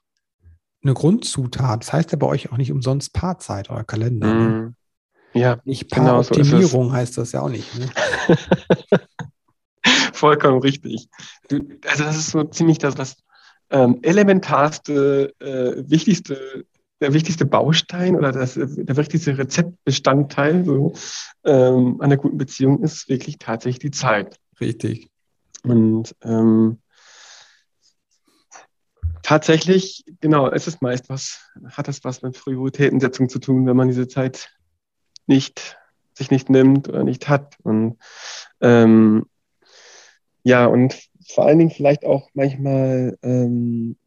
eine Grundzutat. Das heißt ja bei euch auch nicht umsonst Paarzeit, euer Kalender. Ne? Mhm. Ja, nicht Paaroptimierung genau so heißt das ja auch nicht. Ne? Vollkommen richtig. Du, also das ist so ziemlich das, das ähm, elementarste, äh, wichtigste, der wichtigste Baustein oder das, der wichtigste Rezeptbestandteil so, ähm, einer guten Beziehung ist wirklich tatsächlich die Zeit. Richtig. Und ähm, Tatsächlich, genau, es ist meist was, hat es was mit Prioritätensetzung zu tun, wenn man diese Zeit nicht, sich nicht nimmt oder nicht hat. Und ähm, ja, und vor allen Dingen vielleicht auch manchmal ähm,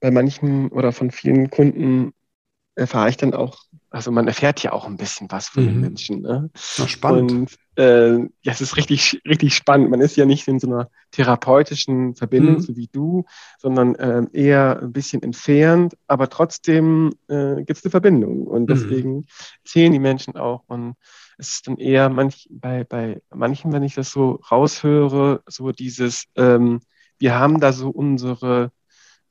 bei manchen oder von vielen Kunden erfahre ich dann auch also man erfährt ja auch ein bisschen was von mhm. den Menschen. Ne? Ja, spannend. Und äh, ja, es ist richtig, richtig spannend. Man ist ja nicht in so einer therapeutischen Verbindung, mhm. so wie du, sondern äh, eher ein bisschen entfernt, aber trotzdem äh, gibt es eine Verbindung. Und mhm. deswegen mhm. zählen die Menschen auch. Und es ist dann eher manch, bei, bei manchen, wenn ich das so raushöre, so dieses, ähm, wir haben da so unsere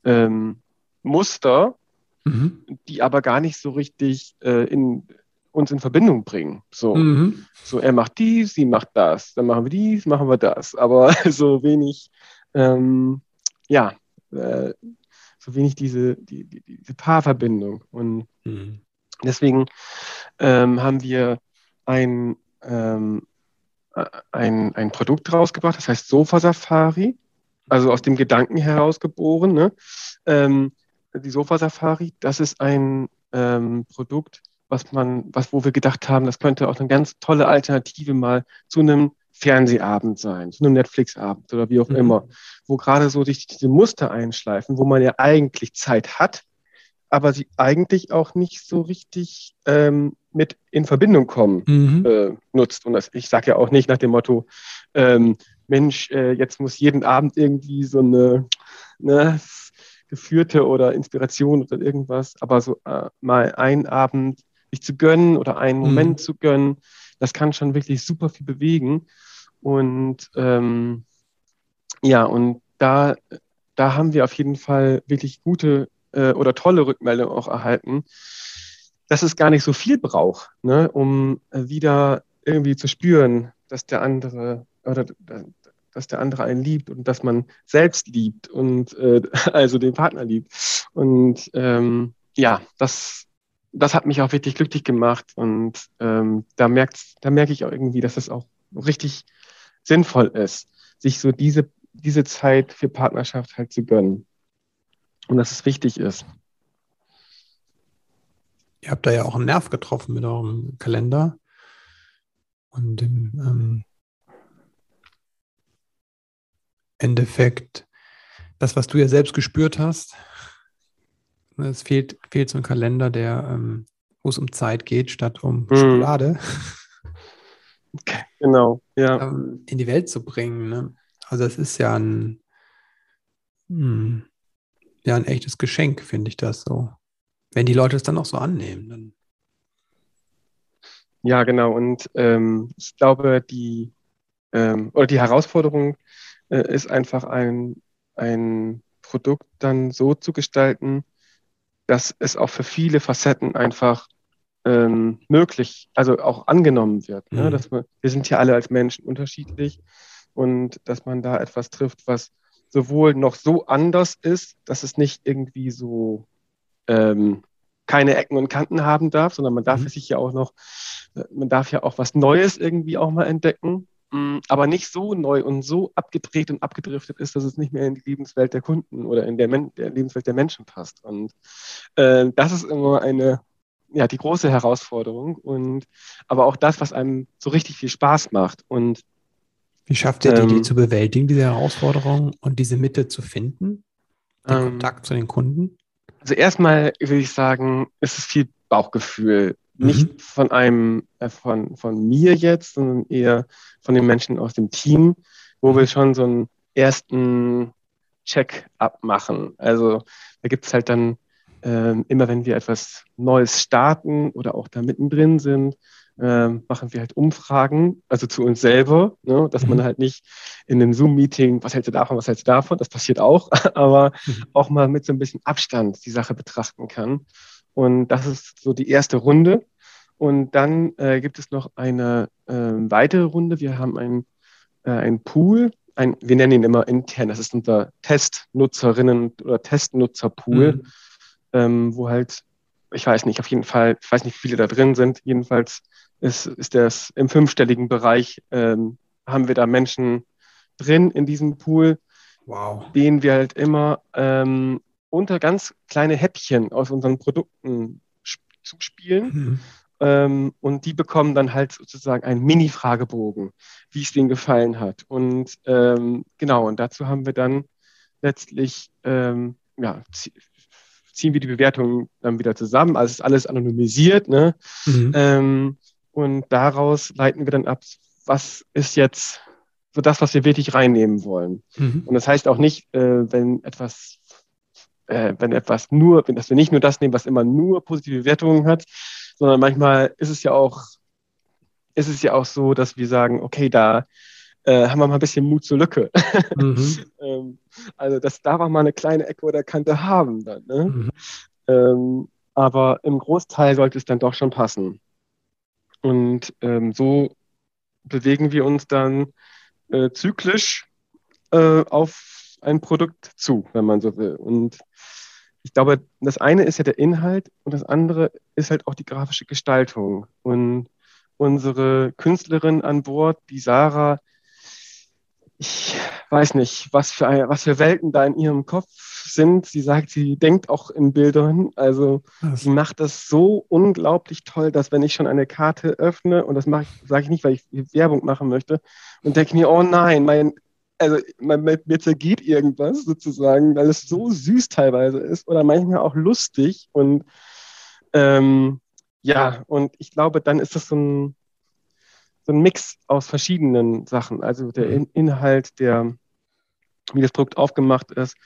ähm, Muster, mhm. die aber gar nicht so richtig äh, in, uns in Verbindung bringen. So, mhm. so, er macht dies, sie macht das, dann machen wir dies, machen wir das, aber so wenig, ähm, ja, äh, so wenig diese, die, die, diese Paarverbindung. Und mhm. deswegen ähm, haben wir ein, ähm, ein, ein Produkt rausgebracht, das heißt Sofa Safari, also aus dem Gedanken herausgeboren. Ne? Ähm, die Sofa Safari, das ist ein ähm, Produkt, was man, was, wo wir gedacht haben, das könnte auch eine ganz tolle Alternative mal zu einem Fernsehabend sein, zu einem Netflix-Abend oder wie auch mhm. immer, wo gerade so sich diese Muster einschleifen, wo man ja eigentlich Zeit hat, aber sie eigentlich auch nicht so richtig ähm, mit in Verbindung kommen mhm. äh, nutzt. Und das, ich sage ja auch nicht nach dem Motto, ähm, Mensch, äh, jetzt muss jeden Abend irgendwie so eine, ne, geführte oder Inspiration oder irgendwas, aber so äh, mal einen Abend sich zu gönnen oder einen mhm. Moment zu gönnen, das kann schon wirklich super viel bewegen. Und ähm, ja, und da, da haben wir auf jeden Fall wirklich gute äh, oder tolle Rückmeldungen auch erhalten, dass es gar nicht so viel braucht, ne, um äh, wieder irgendwie zu spüren, dass der andere oder dass der andere einen liebt und dass man selbst liebt und äh, also den Partner liebt. Und ähm, ja, das, das hat mich auch wirklich glücklich gemacht und ähm, da, merkt, da merke ich auch irgendwie, dass es auch richtig sinnvoll ist, sich so diese, diese Zeit für Partnerschaft halt zu gönnen. Und dass es wichtig ist. Ihr habt da ja auch einen Nerv getroffen mit eurem Kalender und im ähm, Endeffekt das, was du ja selbst gespürt hast. Es fehlt, fehlt so ein Kalender, der, ähm, wo es um Zeit geht, statt um mhm. Schokolade. Genau, ja. Ähm, in die Welt zu bringen. Ne? Also es ist ja ein, hm, ja ein echtes Geschenk, finde ich das so. Wenn die Leute es dann auch so annehmen, dann. Ja, genau. Und ähm, ich glaube, die ähm, oder die Herausforderung äh, ist einfach ein, ein Produkt dann so zu gestalten, dass es auch für viele Facetten einfach ähm, möglich, also auch angenommen wird. Ne? Mhm. Dass man, wir sind ja alle als Menschen unterschiedlich und dass man da etwas trifft, was sowohl noch so anders ist, dass es nicht irgendwie so ähm, keine Ecken und Kanten haben darf, sondern man darf mhm. sich ja auch noch, man darf ja auch was Neues irgendwie auch mal entdecken. Mm, aber nicht so neu und so abgedreht und abgedriftet ist, dass es nicht mehr in die Lebenswelt der Kunden oder in der, Men der Lebenswelt der Menschen passt. Und äh, das ist immer eine, ja, die große Herausforderung und aber auch das, was einem so richtig viel Spaß macht. Und wie schafft ihr die, ähm, die zu bewältigen, diese Herausforderung und diese Mitte zu finden? Den ähm, Kontakt zu den Kunden? Also erstmal würde ich sagen, ist es viel Bauchgefühl. Nicht mhm. von einem, äh, von, von mir jetzt, sondern eher von den Menschen aus dem Team, wo wir schon so einen ersten Check-up machen. Also da gibt es halt dann ähm, immer, wenn wir etwas Neues starten oder auch da mittendrin sind, ähm, machen wir halt Umfragen, also zu uns selber, ne, dass man mhm. halt nicht in einem Zoom-Meeting, was hältst du davon, was hältst du davon, das passiert auch, aber mhm. auch mal mit so ein bisschen Abstand die Sache betrachten kann. Und das ist so die erste Runde. Und dann äh, gibt es noch eine äh, weitere Runde. Wir haben ein, äh, Pool, ein, wir nennen ihn immer intern, das ist unser Testnutzerinnen- oder Testnutzerpool, mhm. ähm, wo halt, ich weiß nicht, auf jeden Fall, ich weiß nicht, wie viele da drin sind, jedenfalls ist, ist das im fünfstelligen Bereich, ähm, haben wir da Menschen drin in diesem Pool, wow. denen wir halt immer ähm, unter ganz kleine Häppchen aus unseren Produkten zuspielen. Mhm. Ähm, und die bekommen dann halt sozusagen einen Mini-Fragebogen, wie es denen gefallen hat. Und ähm, genau, und dazu haben wir dann letztlich, ähm, ja, ziehen wir die Bewertungen dann wieder zusammen. Also ist alles anonymisiert. Ne? Mhm. Ähm, und daraus leiten wir dann ab, was ist jetzt so das, was wir wirklich reinnehmen wollen. Mhm. Und das heißt auch nicht, äh, wenn etwas äh, wenn etwas nur, wenn, dass wir nicht nur das nehmen, was immer nur positive Wertungen hat, sondern manchmal ist es ja auch, ist es ja auch so, dass wir sagen, okay, da äh, haben wir mal ein bisschen Mut zur Lücke. Mhm. ähm, also das darf auch mal eine kleine Ecke oder Kante haben dann. Ne? Mhm. Ähm, aber im Großteil sollte es dann doch schon passen. Und ähm, so bewegen wir uns dann äh, zyklisch äh, auf ein Produkt zu, wenn man so will. Und ich glaube, das eine ist ja der Inhalt und das andere ist halt auch die grafische Gestaltung. Und unsere Künstlerin an Bord, die Sarah, ich weiß nicht, was für, eine, was für Welten da in ihrem Kopf sind. Sie sagt, sie denkt auch in Bildern. Also sie macht das so unglaublich toll, dass wenn ich schon eine Karte öffne, und das sage ich nicht, weil ich Werbung machen möchte, und denke mir, oh nein, mein also mir zergeht irgendwas sozusagen, weil es so süß teilweise ist oder manchmal auch lustig und ähm, ja, und ich glaube, dann ist das so ein, so ein Mix aus verschiedenen Sachen. Also der mhm. In Inhalt, der, wie das Produkt aufgemacht ist,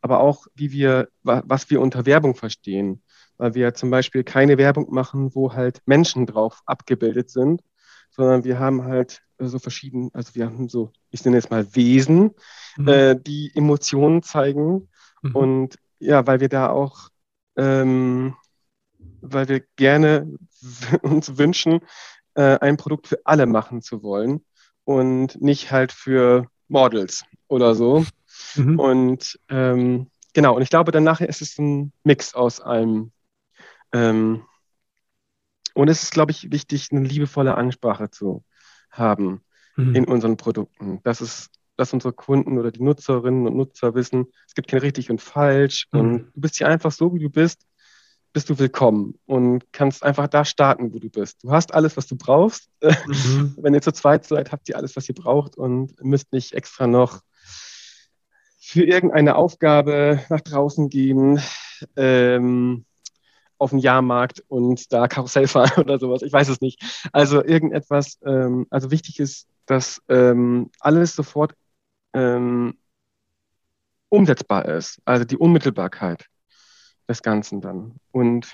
aber auch, wie wir, was wir unter Werbung verstehen. Weil wir zum Beispiel keine Werbung machen, wo halt Menschen drauf abgebildet sind, sondern wir haben halt äh, so verschieden, also wir haben so, ich nenne es mal Wesen, mhm. äh, die Emotionen zeigen. Mhm. Und ja, weil wir da auch ähm, weil wir gerne uns wünschen, äh, ein Produkt für alle machen zu wollen und nicht halt für Models oder so. Mhm. Und ähm, genau, und ich glaube, dann nachher ist es ein Mix aus allem. Ähm, und es ist, glaube ich, wichtig, eine liebevolle Ansprache zu haben mhm. in unseren Produkten. Das ist dass unsere Kunden oder die Nutzerinnen und Nutzer wissen, es gibt kein richtig und falsch mhm. und du bist hier einfach so, wie du bist, bist du willkommen und kannst einfach da starten, wo du bist. Du hast alles, was du brauchst. Mhm. Wenn ihr zu zweit seid, habt ihr alles, was ihr braucht und müsst nicht extra noch für irgendeine Aufgabe nach draußen gehen, ähm, auf den Jahrmarkt und da Karussell fahren oder sowas. Ich weiß es nicht. Also irgendetwas, ähm, also wichtig ist, dass ähm, alles sofort ähm, umsetzbar ist. Also die Unmittelbarkeit des Ganzen dann. Und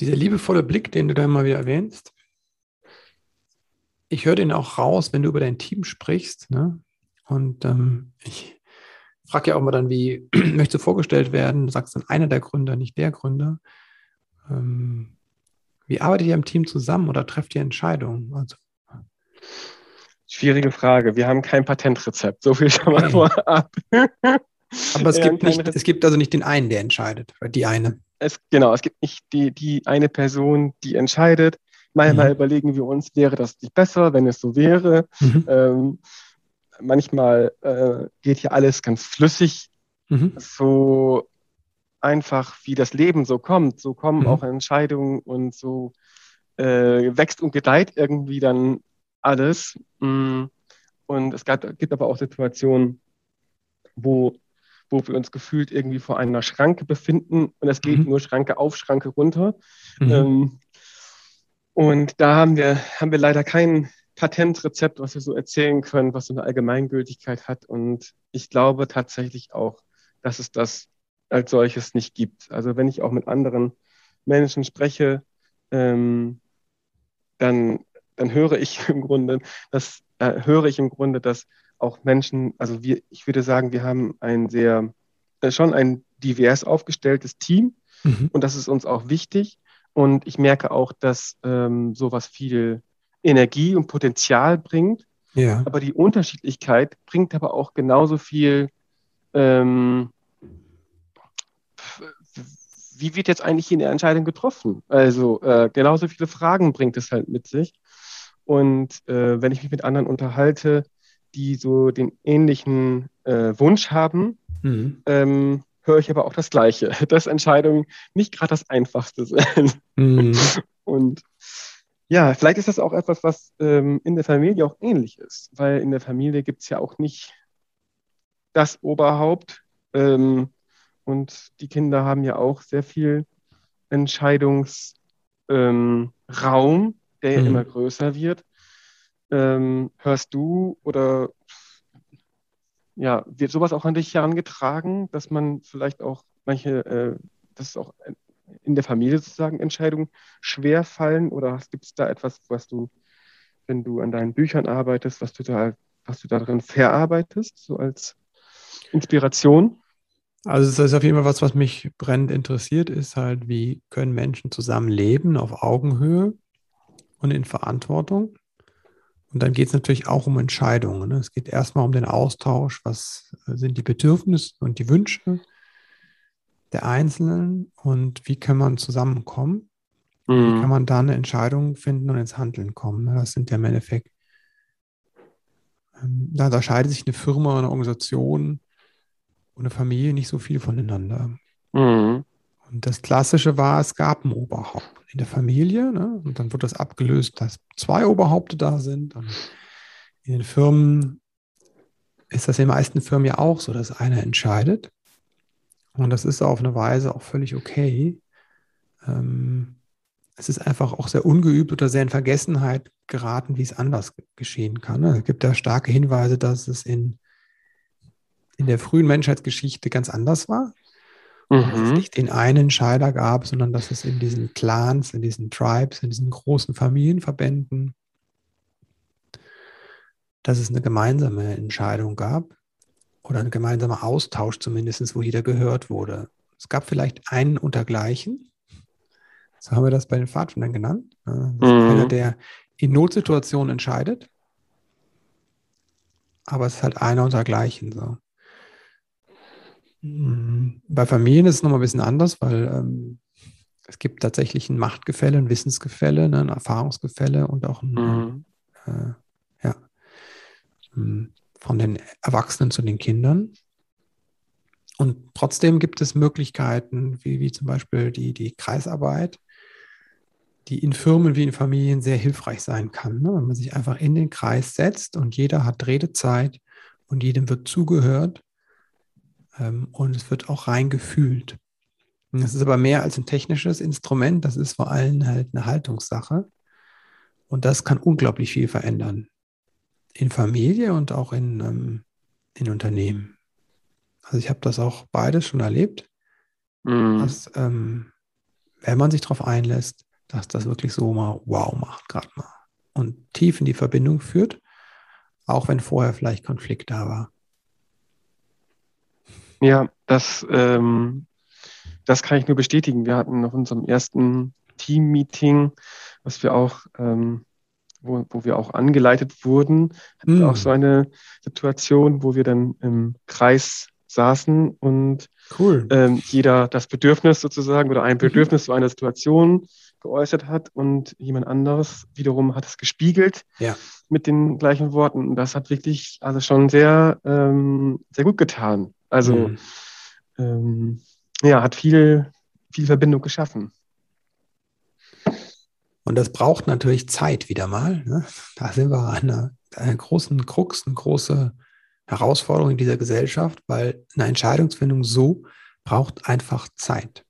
dieser liebevolle Blick, den du da immer wieder erwähnst, ich höre den auch raus, wenn du über dein Team sprichst. Ne? Und ähm, ich frage ja auch mal dann, wie möchtest du vorgestellt werden? Du sagst dann einer der Gründer, nicht der Gründer. Ähm, wie arbeitet ihr im Team zusammen oder trefft ihr Entscheidungen? Also, Schwierige Frage. Wir haben kein Patentrezept. So viel schon mal okay. vorab. Aber es gibt, nicht, es gibt also nicht den einen, der entscheidet, die eine. Es, genau, es gibt nicht die, die eine Person, die entscheidet. Manchmal mhm. überlegen wir uns, wäre das nicht besser, wenn es so wäre. Mhm. Ähm, manchmal äh, geht hier alles ganz flüssig, mhm. so einfach wie das Leben so kommt. So kommen mhm. auch Entscheidungen und so äh, wächst und gedeiht irgendwie dann alles. Mm, und es gab, gibt aber auch Situationen, wo, wo wir uns gefühlt irgendwie vor einer Schranke befinden und es geht mhm. nur Schranke auf, Schranke runter. Mhm. Ähm, und da haben wir, haben wir leider kein Patentrezept, was wir so erzählen können, was so eine Allgemeingültigkeit hat. Und ich glaube tatsächlich auch, dass es das als solches nicht gibt. Also wenn ich auch mit anderen Menschen spreche, ähm, dann dann höre ich im Grunde, dass äh, höre ich im Grunde, dass auch Menschen, also wir, ich würde sagen, wir haben ein sehr, äh, schon ein divers aufgestelltes Team mhm. und das ist uns auch wichtig. Und ich merke auch, dass ähm, sowas viel Energie und Potenzial bringt. Ja. Aber die Unterschiedlichkeit bringt aber auch genauso viel ähm, wie wird jetzt eigentlich hier eine Entscheidung getroffen? Also äh, genauso viele Fragen bringt es halt mit sich. Und äh, wenn ich mich mit anderen unterhalte, die so den ähnlichen äh, Wunsch haben, mhm. ähm, höre ich aber auch das Gleiche, dass Entscheidungen nicht gerade das Einfachste sind. Mhm. Und ja, vielleicht ist das auch etwas, was ähm, in der Familie auch ähnlich ist, weil in der Familie gibt es ja auch nicht das Oberhaupt. Ähm, und die Kinder haben ja auch sehr viel Entscheidungsraum, ähm, der ja mhm. immer größer wird. Ähm, hörst du oder ja, wird sowas auch an dich herangetragen, dass man vielleicht auch manche, äh, dass auch in der Familie sozusagen Entscheidungen schwer fallen oder gibt es da etwas, was du, wenn du an deinen Büchern arbeitest, was du da, was du darin verarbeitest, so als Inspiration? Also das ist auf jeden Fall was, was mich brennend interessiert, ist halt, wie können Menschen zusammen leben auf Augenhöhe und in Verantwortung. Und dann geht es natürlich auch um Entscheidungen. Ne? Es geht erstmal um den Austausch, was sind die Bedürfnisse und die Wünsche der Einzelnen und wie kann man zusammenkommen? Mhm. Wie kann man da eine Entscheidung finden und ins Handeln kommen? Ne? Das sind ja im Endeffekt, ähm, da unterscheidet sich eine Firma, eine Organisation und eine Familie nicht so viel voneinander. Mhm. Und das Klassische war, es gab ein Oberhaupt in der Familie. Ne? Und dann wird das abgelöst, dass zwei Oberhaupte da sind. Und in den Firmen ist das in den meisten Firmen ja auch so, dass einer entscheidet. Und das ist auf eine Weise auch völlig okay. Ähm, es ist einfach auch sehr ungeübt oder sehr in Vergessenheit geraten, wie es anders geschehen kann. Es gibt da starke Hinweise, dass es in, in der frühen Menschheitsgeschichte ganz anders war. Mhm. Dass es nicht den einen Entscheider gab, sondern dass es in diesen Clans, in diesen Tribes, in diesen großen Familienverbänden, dass es eine gemeinsame Entscheidung gab oder ein gemeinsamer Austausch zumindest, wo jeder gehört wurde. es gab vielleicht einen untergleichen. So haben wir das bei den Pfadfindern genannt. Das ist mhm. einer, der in Notsituationen entscheidet. Aber es ist halt einer untergleichen. So. Bei Familien ist es nochmal ein bisschen anders, weil ähm, es gibt tatsächlich ein Machtgefälle, ein Wissensgefälle, ne, ein Erfahrungsgefälle und auch ein, mhm. äh, ja, hm, von den Erwachsenen zu den Kindern. Und trotzdem gibt es Möglichkeiten, wie, wie zum Beispiel die, die Kreisarbeit, die in Firmen wie in Familien sehr hilfreich sein kann. Ne? Wenn man sich einfach in den Kreis setzt und jeder hat Redezeit und jedem wird zugehört und es wird auch reingefühlt. Das ist aber mehr als ein technisches Instrument, das ist vor allem halt eine Haltungssache. Und das kann unglaublich viel verändern. In Familie und auch in, ähm, in Unternehmen. Also ich habe das auch beides schon erlebt, mhm. dass, ähm, wenn man sich darauf einlässt, dass das wirklich so mal wow macht, gerade mal. Und tief in die Verbindung führt, auch wenn vorher vielleicht Konflikt da war. Ja, das ähm, das kann ich nur bestätigen. Wir hatten nach unserem ersten Team-Meeting, was wir auch, ähm, wo, wo wir auch angeleitet wurden, hatten wir auch hm. so eine Situation, wo wir dann im Kreis saßen und cool. ähm, jeder das Bedürfnis sozusagen oder ein mhm. Bedürfnis mhm. zu einer Situation geäußert hat und jemand anderes wiederum hat es gespiegelt ja. mit den gleichen Worten. Und das hat wirklich also schon sehr, ähm, sehr gut getan. Also mhm. ähm, ja, hat viel, viel Verbindung geschaffen. Und das braucht natürlich Zeit wieder mal. Ne? Da sind wir an einer, einer großen Krux, eine große Herausforderung in dieser Gesellschaft, weil eine Entscheidungsfindung so braucht einfach Zeit.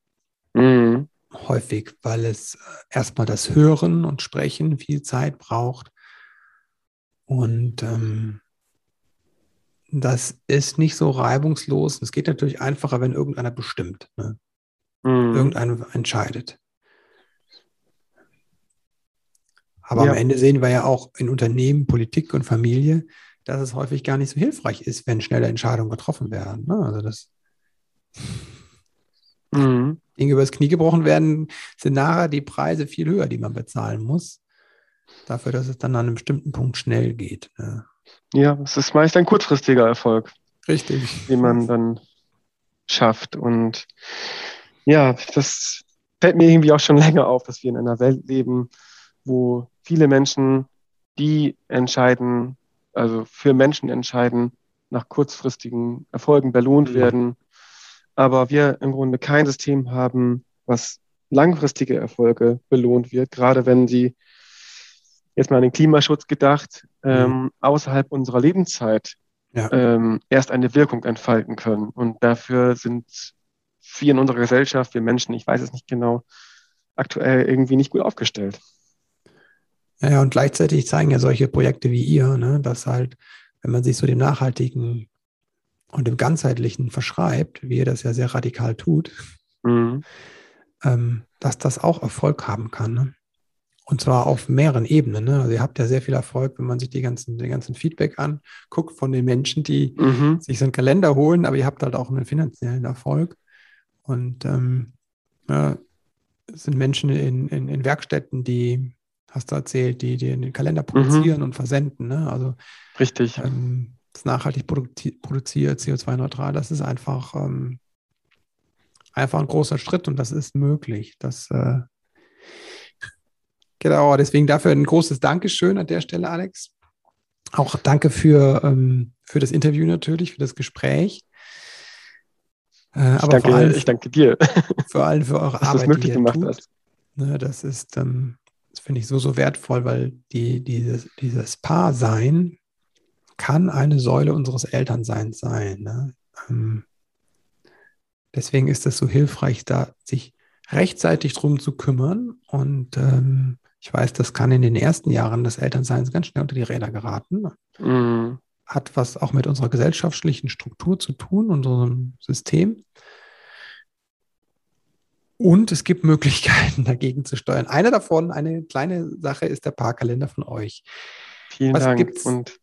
Mhm. Häufig, weil es äh, erstmal das Hören und Sprechen viel Zeit braucht. Und ähm, das ist nicht so reibungslos. Es geht natürlich einfacher, wenn irgendeiner bestimmt. Ne? Mhm. Irgendeiner entscheidet. Aber ja. am Ende sehen wir ja auch in Unternehmen, Politik und Familie, dass es häufig gar nicht so hilfreich ist, wenn schnelle Entscheidungen getroffen werden. Ne? Also das mhm. Dinge übers Knie gebrochen werden, sind nachher die Preise viel höher, die man bezahlen muss. Dafür, dass es dann an einem bestimmten Punkt schnell geht. Ne? Ja, es ist meist ein kurzfristiger Erfolg. Richtig. Den man dann schafft. Und ja, das fällt mir irgendwie auch schon länger auf, dass wir in einer Welt leben, wo viele Menschen, die entscheiden, also für Menschen entscheiden, nach kurzfristigen Erfolgen belohnt mhm. werden. Aber wir im Grunde kein System haben, was langfristige Erfolge belohnt wird, gerade wenn sie jetzt mal an den Klimaschutz gedacht. Ähm, außerhalb unserer Lebenszeit ja. ähm, erst eine Wirkung entfalten können. Und dafür sind wir in unserer Gesellschaft, wir Menschen, ich weiß es nicht genau, aktuell irgendwie nicht gut aufgestellt. Ja, und gleichzeitig zeigen ja solche Projekte wie ihr, ne, dass halt, wenn man sich so dem Nachhaltigen und dem Ganzheitlichen verschreibt, wie ihr das ja sehr radikal tut, mhm. ähm, dass das auch Erfolg haben kann. Ne? Und zwar auf mehreren Ebenen. Ne? Also ihr habt ja sehr viel Erfolg, wenn man sich die ganzen, den ganzen Feedback anguckt von den Menschen, die mhm. sich so einen Kalender holen, aber ihr habt halt auch einen finanziellen Erfolg. Und ähm, ja, es sind Menschen in, in, in, Werkstätten, die, hast du erzählt, die, die den Kalender produzieren mhm. und versenden. Ne? Also richtig. Ähm, das nachhaltig produziert, CO2-neutral, das ist einfach, ähm, einfach ein großer Schritt und das ist möglich. Das äh, Genau, deswegen dafür ein großes Dankeschön an der Stelle, Alex. Auch danke für, ähm, für das Interview natürlich, für das Gespräch. Äh, ich, danke, allem, ich danke dir. Vor allem für eure Dass Arbeit. Dass du möglich gemacht tut. hast. Ne, das ist, ähm, das finde ich so, so wertvoll, weil die, dieses, dieses Paar-Sein kann eine Säule unseres Elternseins sein. Ne? Ähm, deswegen ist es so hilfreich, da sich rechtzeitig drum zu kümmern und ähm, ich weiß, das kann in den ersten Jahren des Elternseins ganz schnell unter die Räder geraten. Mhm. Hat was auch mit unserer gesellschaftlichen Struktur zu tun, unserem System. Und es gibt Möglichkeiten, dagegen zu steuern. Eine davon, eine kleine Sache, ist der Parkkalender von euch. Vielen was Dank. Gibt's, Und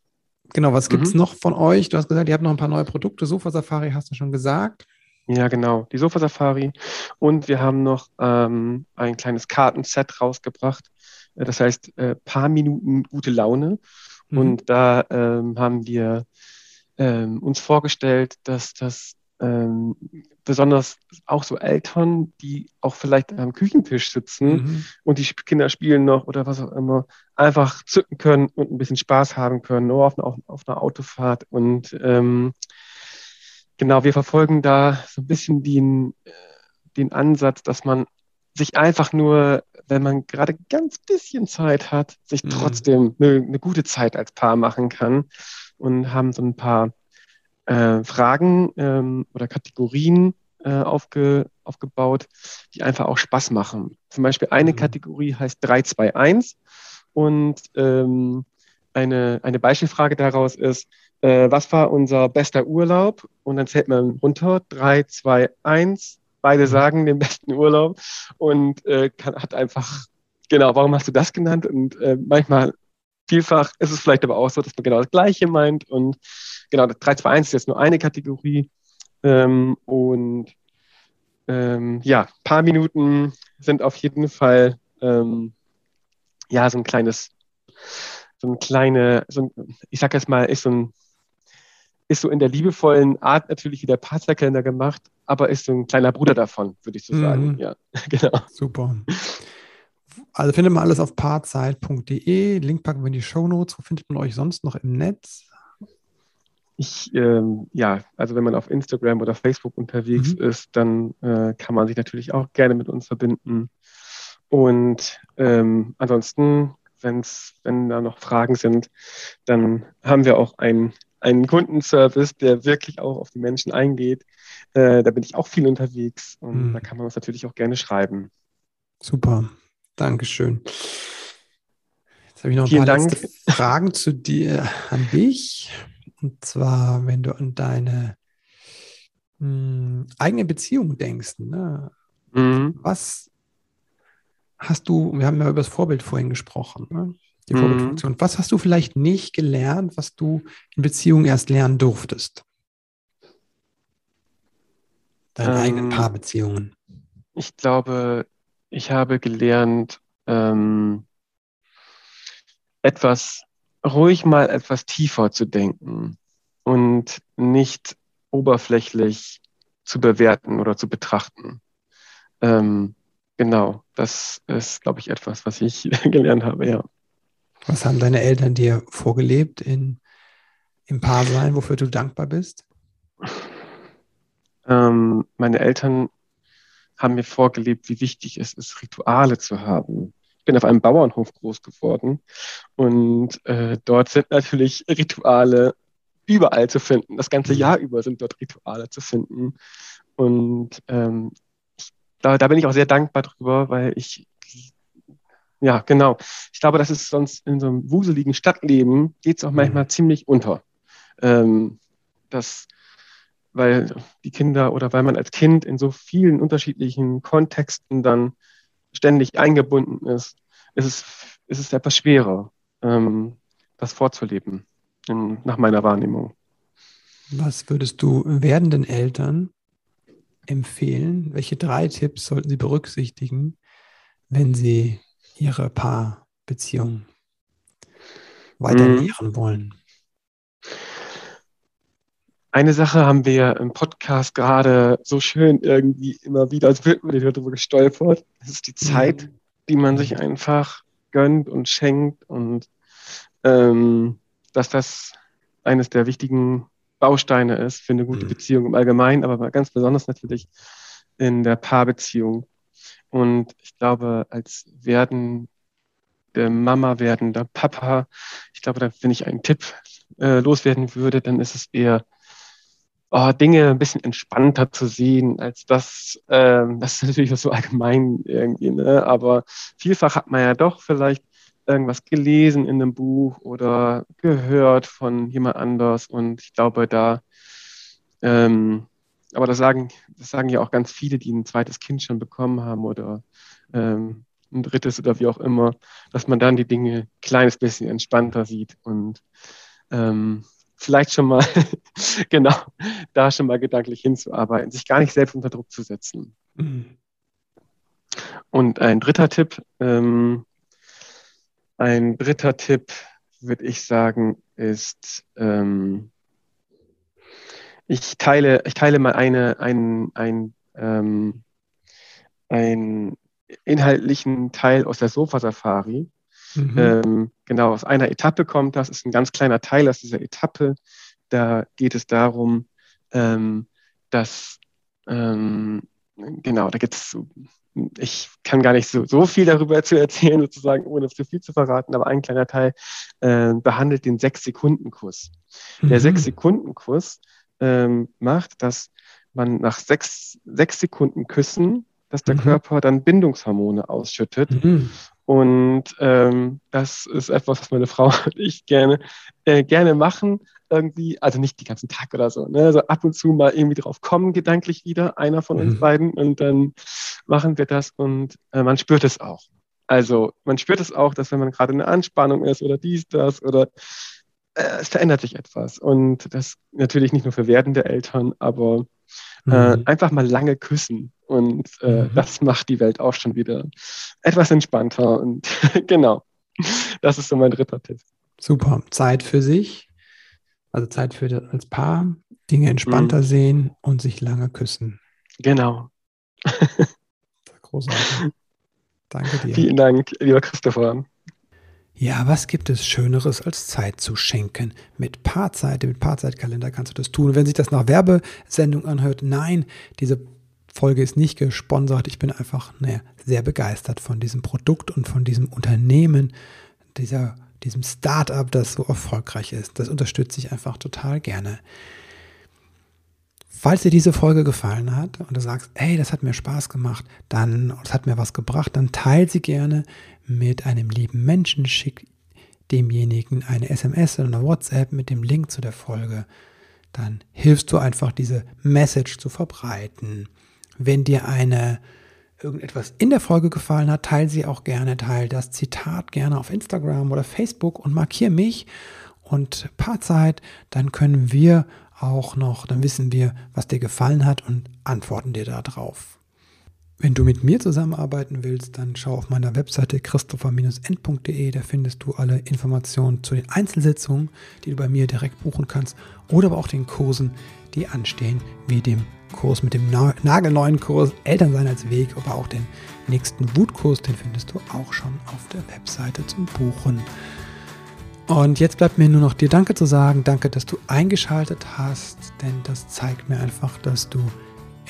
genau, was gibt es mhm. noch von euch? Du hast gesagt, ihr habt noch ein paar neue Produkte. Sofa Safari hast du schon gesagt. Ja, genau, die Sofa-Safari. Und wir haben noch ähm, ein kleines Kartenset rausgebracht. Das heißt, äh, paar Minuten gute Laune. Mhm. Und da ähm, haben wir ähm, uns vorgestellt, dass das ähm, besonders auch so Eltern, die auch vielleicht am Küchentisch sitzen mhm. und die Kinder spielen noch oder was auch immer, einfach zücken können und ein bisschen Spaß haben können, nur auf, auf, auf einer Autofahrt. Und ähm, genau, wir verfolgen da so ein bisschen den, äh, den Ansatz, dass man sich einfach nur, wenn man gerade ganz bisschen Zeit hat, sich mhm. trotzdem eine, eine, gute Zeit als Paar machen kann und haben so ein paar äh, Fragen ähm, oder Kategorien äh, aufge, aufgebaut, die einfach auch Spaß machen. Zum Beispiel eine mhm. Kategorie heißt 321 und ähm, eine, eine Beispielfrage daraus ist, äh, was war unser bester Urlaub? Und dann zählt man runter, 3, 2, 1, beide mhm. sagen den besten Urlaub und äh, kann, hat einfach, genau, warum hast du das genannt? Und äh, manchmal, vielfach ist es vielleicht aber auch so, dass man genau das Gleiche meint. Und genau, 3, 2, 1 ist jetzt nur eine Kategorie. Ähm, und ähm, ja, paar Minuten sind auf jeden Fall ähm, ja so ein kleines, so ein kleine, so ein, ich sag jetzt mal, ist so ein ist so in der liebevollen Art natürlich wie der Partnerkalender gemacht, aber ist so ein kleiner Bruder davon, würde ich so mhm. sagen. Ja, genau. Super. Also findet man alles auf paarzeit.de. Link packen wir in die Show Notes. Wo findet man euch sonst noch im Netz? Ich, ähm, ja, also wenn man auf Instagram oder Facebook unterwegs mhm. ist, dann äh, kann man sich natürlich auch gerne mit uns verbinden. Und ähm, ansonsten, wenn's, wenn da noch Fragen sind, dann haben wir auch ein einen Kundenservice, der wirklich auch auf die Menschen eingeht. Äh, da bin ich auch viel unterwegs und mhm. da kann man uns natürlich auch gerne schreiben. Super, Dankeschön. Jetzt habe ich noch ein Vielen paar Dank. Fragen zu dir an dich. Und zwar, wenn du an deine mh, hm, eigene Beziehung denkst, ne? mhm. was hast du, wir haben ja über das Vorbild vorhin gesprochen, ne? Die mhm. Vorbildfunktion. Was hast du vielleicht nicht gelernt, was du in Beziehungen erst lernen durftest? Deine ähm, eigenen Paarbeziehungen. Ich glaube, ich habe gelernt, ähm, etwas ruhig mal etwas tiefer zu denken und nicht oberflächlich zu bewerten oder zu betrachten. Ähm, genau, das ist, glaube ich, etwas, was ich gelernt habe, ja. Was haben deine Eltern dir vorgelebt in, im Paarsein, wofür du dankbar bist? Ähm, meine Eltern haben mir vorgelebt, wie wichtig es ist, Rituale zu haben. Ich bin auf einem Bauernhof groß geworden und äh, dort sind natürlich Rituale überall zu finden. Das ganze. Jahr über sind dort Rituale zu finden. Und ähm, da, da bin ich auch sehr dankbar drüber, weil ich ja, genau. Ich glaube, das ist sonst in so einem wuseligen Stadtleben geht es auch manchmal mhm. ziemlich unter. Ähm, das, weil die Kinder oder weil man als Kind in so vielen unterschiedlichen Kontexten dann ständig eingebunden ist, ist es, ist es etwas schwerer, ähm, das vorzuleben, in, nach meiner Wahrnehmung. Was würdest du werdenden Eltern empfehlen? Welche drei Tipps sollten sie berücksichtigen, wenn sie ihre Paarbeziehung weiter mhm. nähren wollen? Eine Sache haben wir im Podcast gerade so schön irgendwie immer wieder, als wird man darüber gestolpert. Das ist die Zeit, mhm. die man sich einfach gönnt und schenkt und ähm, dass das eines der wichtigen Bausteine ist für eine gute mhm. Beziehung im Allgemeinen, aber ganz besonders natürlich in der Paarbeziehung. Und ich glaube, als werden Mama werdender Papa, ich glaube, wenn ich einen Tipp äh, loswerden würde, dann ist es eher, oh, Dinge ein bisschen entspannter zu sehen, als das, äh, das ist natürlich so allgemein irgendwie, ne? aber vielfach hat man ja doch vielleicht irgendwas gelesen in einem Buch oder gehört von jemand anders und ich glaube, da ähm, aber das sagen, das sagen ja auch ganz viele, die ein zweites Kind schon bekommen haben oder ähm, ein drittes oder wie auch immer, dass man dann die Dinge ein kleines bisschen entspannter sieht. Und ähm, vielleicht schon mal, genau, da schon mal gedanklich hinzuarbeiten, sich gar nicht selbst unter Druck zu setzen. Mhm. Und ein dritter Tipp, ähm, ein dritter Tipp, würde ich sagen, ist, ähm, ich teile, ich teile mal eine, ein, ein, ähm, einen inhaltlichen Teil aus der Sofa-Safari. Mhm. Ähm, genau, aus einer Etappe kommt das, ist ein ganz kleiner Teil aus dieser Etappe. Da geht es darum, ähm, dass, ähm, genau, da gibt es ich kann gar nicht so, so viel darüber zu erzählen, sozusagen, ohne zu viel zu verraten, aber ein kleiner Teil äh, behandelt den Sechs-Sekunden-Kurs. Mhm. Der Sechs-Sekunden-Kurs ähm, macht, dass man nach sechs, sechs Sekunden Küssen, dass der mhm. Körper dann Bindungshormone ausschüttet. Mhm. Und ähm, das ist etwas, was meine Frau und ich gerne, äh, gerne machen. Irgendwie, also nicht den ganzen Tag oder so, ne? also ab und zu mal irgendwie drauf kommen, gedanklich wieder, einer von uns mhm. beiden. Und dann machen wir das und äh, man spürt es auch. Also man spürt es auch, dass wenn man gerade in einer Anspannung ist oder dies, das oder es verändert sich etwas. Und das natürlich nicht nur für werdende Eltern, aber äh, mhm. einfach mal lange küssen. Und äh, mhm. das macht die Welt auch schon wieder etwas entspannter. Und genau, das ist so mein dritter Tipp. Super. Zeit für sich, also Zeit für das als Paar, Dinge entspannter mhm. sehen und sich lange küssen. Genau. Großartig. Danke dir. Vielen Dank, lieber Christopher. Ja, was gibt es Schöneres als Zeit zu schenken? Mit Paarzeit, mit Paarzeitkalender kannst du das tun. wenn sich das nach Werbesendung anhört, nein, diese Folge ist nicht gesponsert. Ich bin einfach ne, sehr begeistert von diesem Produkt und von diesem Unternehmen, dieser, diesem Start-up, das so erfolgreich ist. Das unterstütze ich einfach total gerne. Falls dir diese Folge gefallen hat und du sagst, hey, das hat mir Spaß gemacht, dann, das hat mir was gebracht, dann teile sie gerne mit einem lieben Menschen, schick demjenigen eine SMS oder eine WhatsApp mit dem Link zu der Folge. Dann hilfst du einfach, diese Message zu verbreiten. Wenn dir eine irgendetwas in der Folge gefallen hat, teile sie auch gerne, teile das Zitat gerne auf Instagram oder Facebook und markiere mich und Paarzeit, dann können wir auch noch, dann wissen wir, was dir gefallen hat und antworten dir darauf. Wenn du mit mir zusammenarbeiten willst, dann schau auf meiner Webseite christopher-end.de, da findest du alle Informationen zu den Einzelsitzungen, die du bei mir direkt buchen kannst oder aber auch den Kursen, die anstehen, wie dem Kurs mit dem nagelneuen Kurs Elternsein als Weg, aber auch den nächsten Wutkurs, den findest du auch schon auf der Webseite zum Buchen. Und jetzt bleibt mir nur noch dir Danke zu sagen. Danke, dass du eingeschaltet hast, denn das zeigt mir einfach, dass du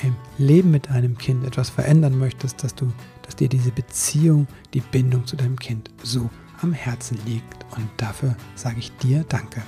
im Leben mit deinem Kind etwas verändern möchtest, dass du, dass dir diese Beziehung, die Bindung zu deinem Kind so am Herzen liegt. Und dafür sage ich dir Danke.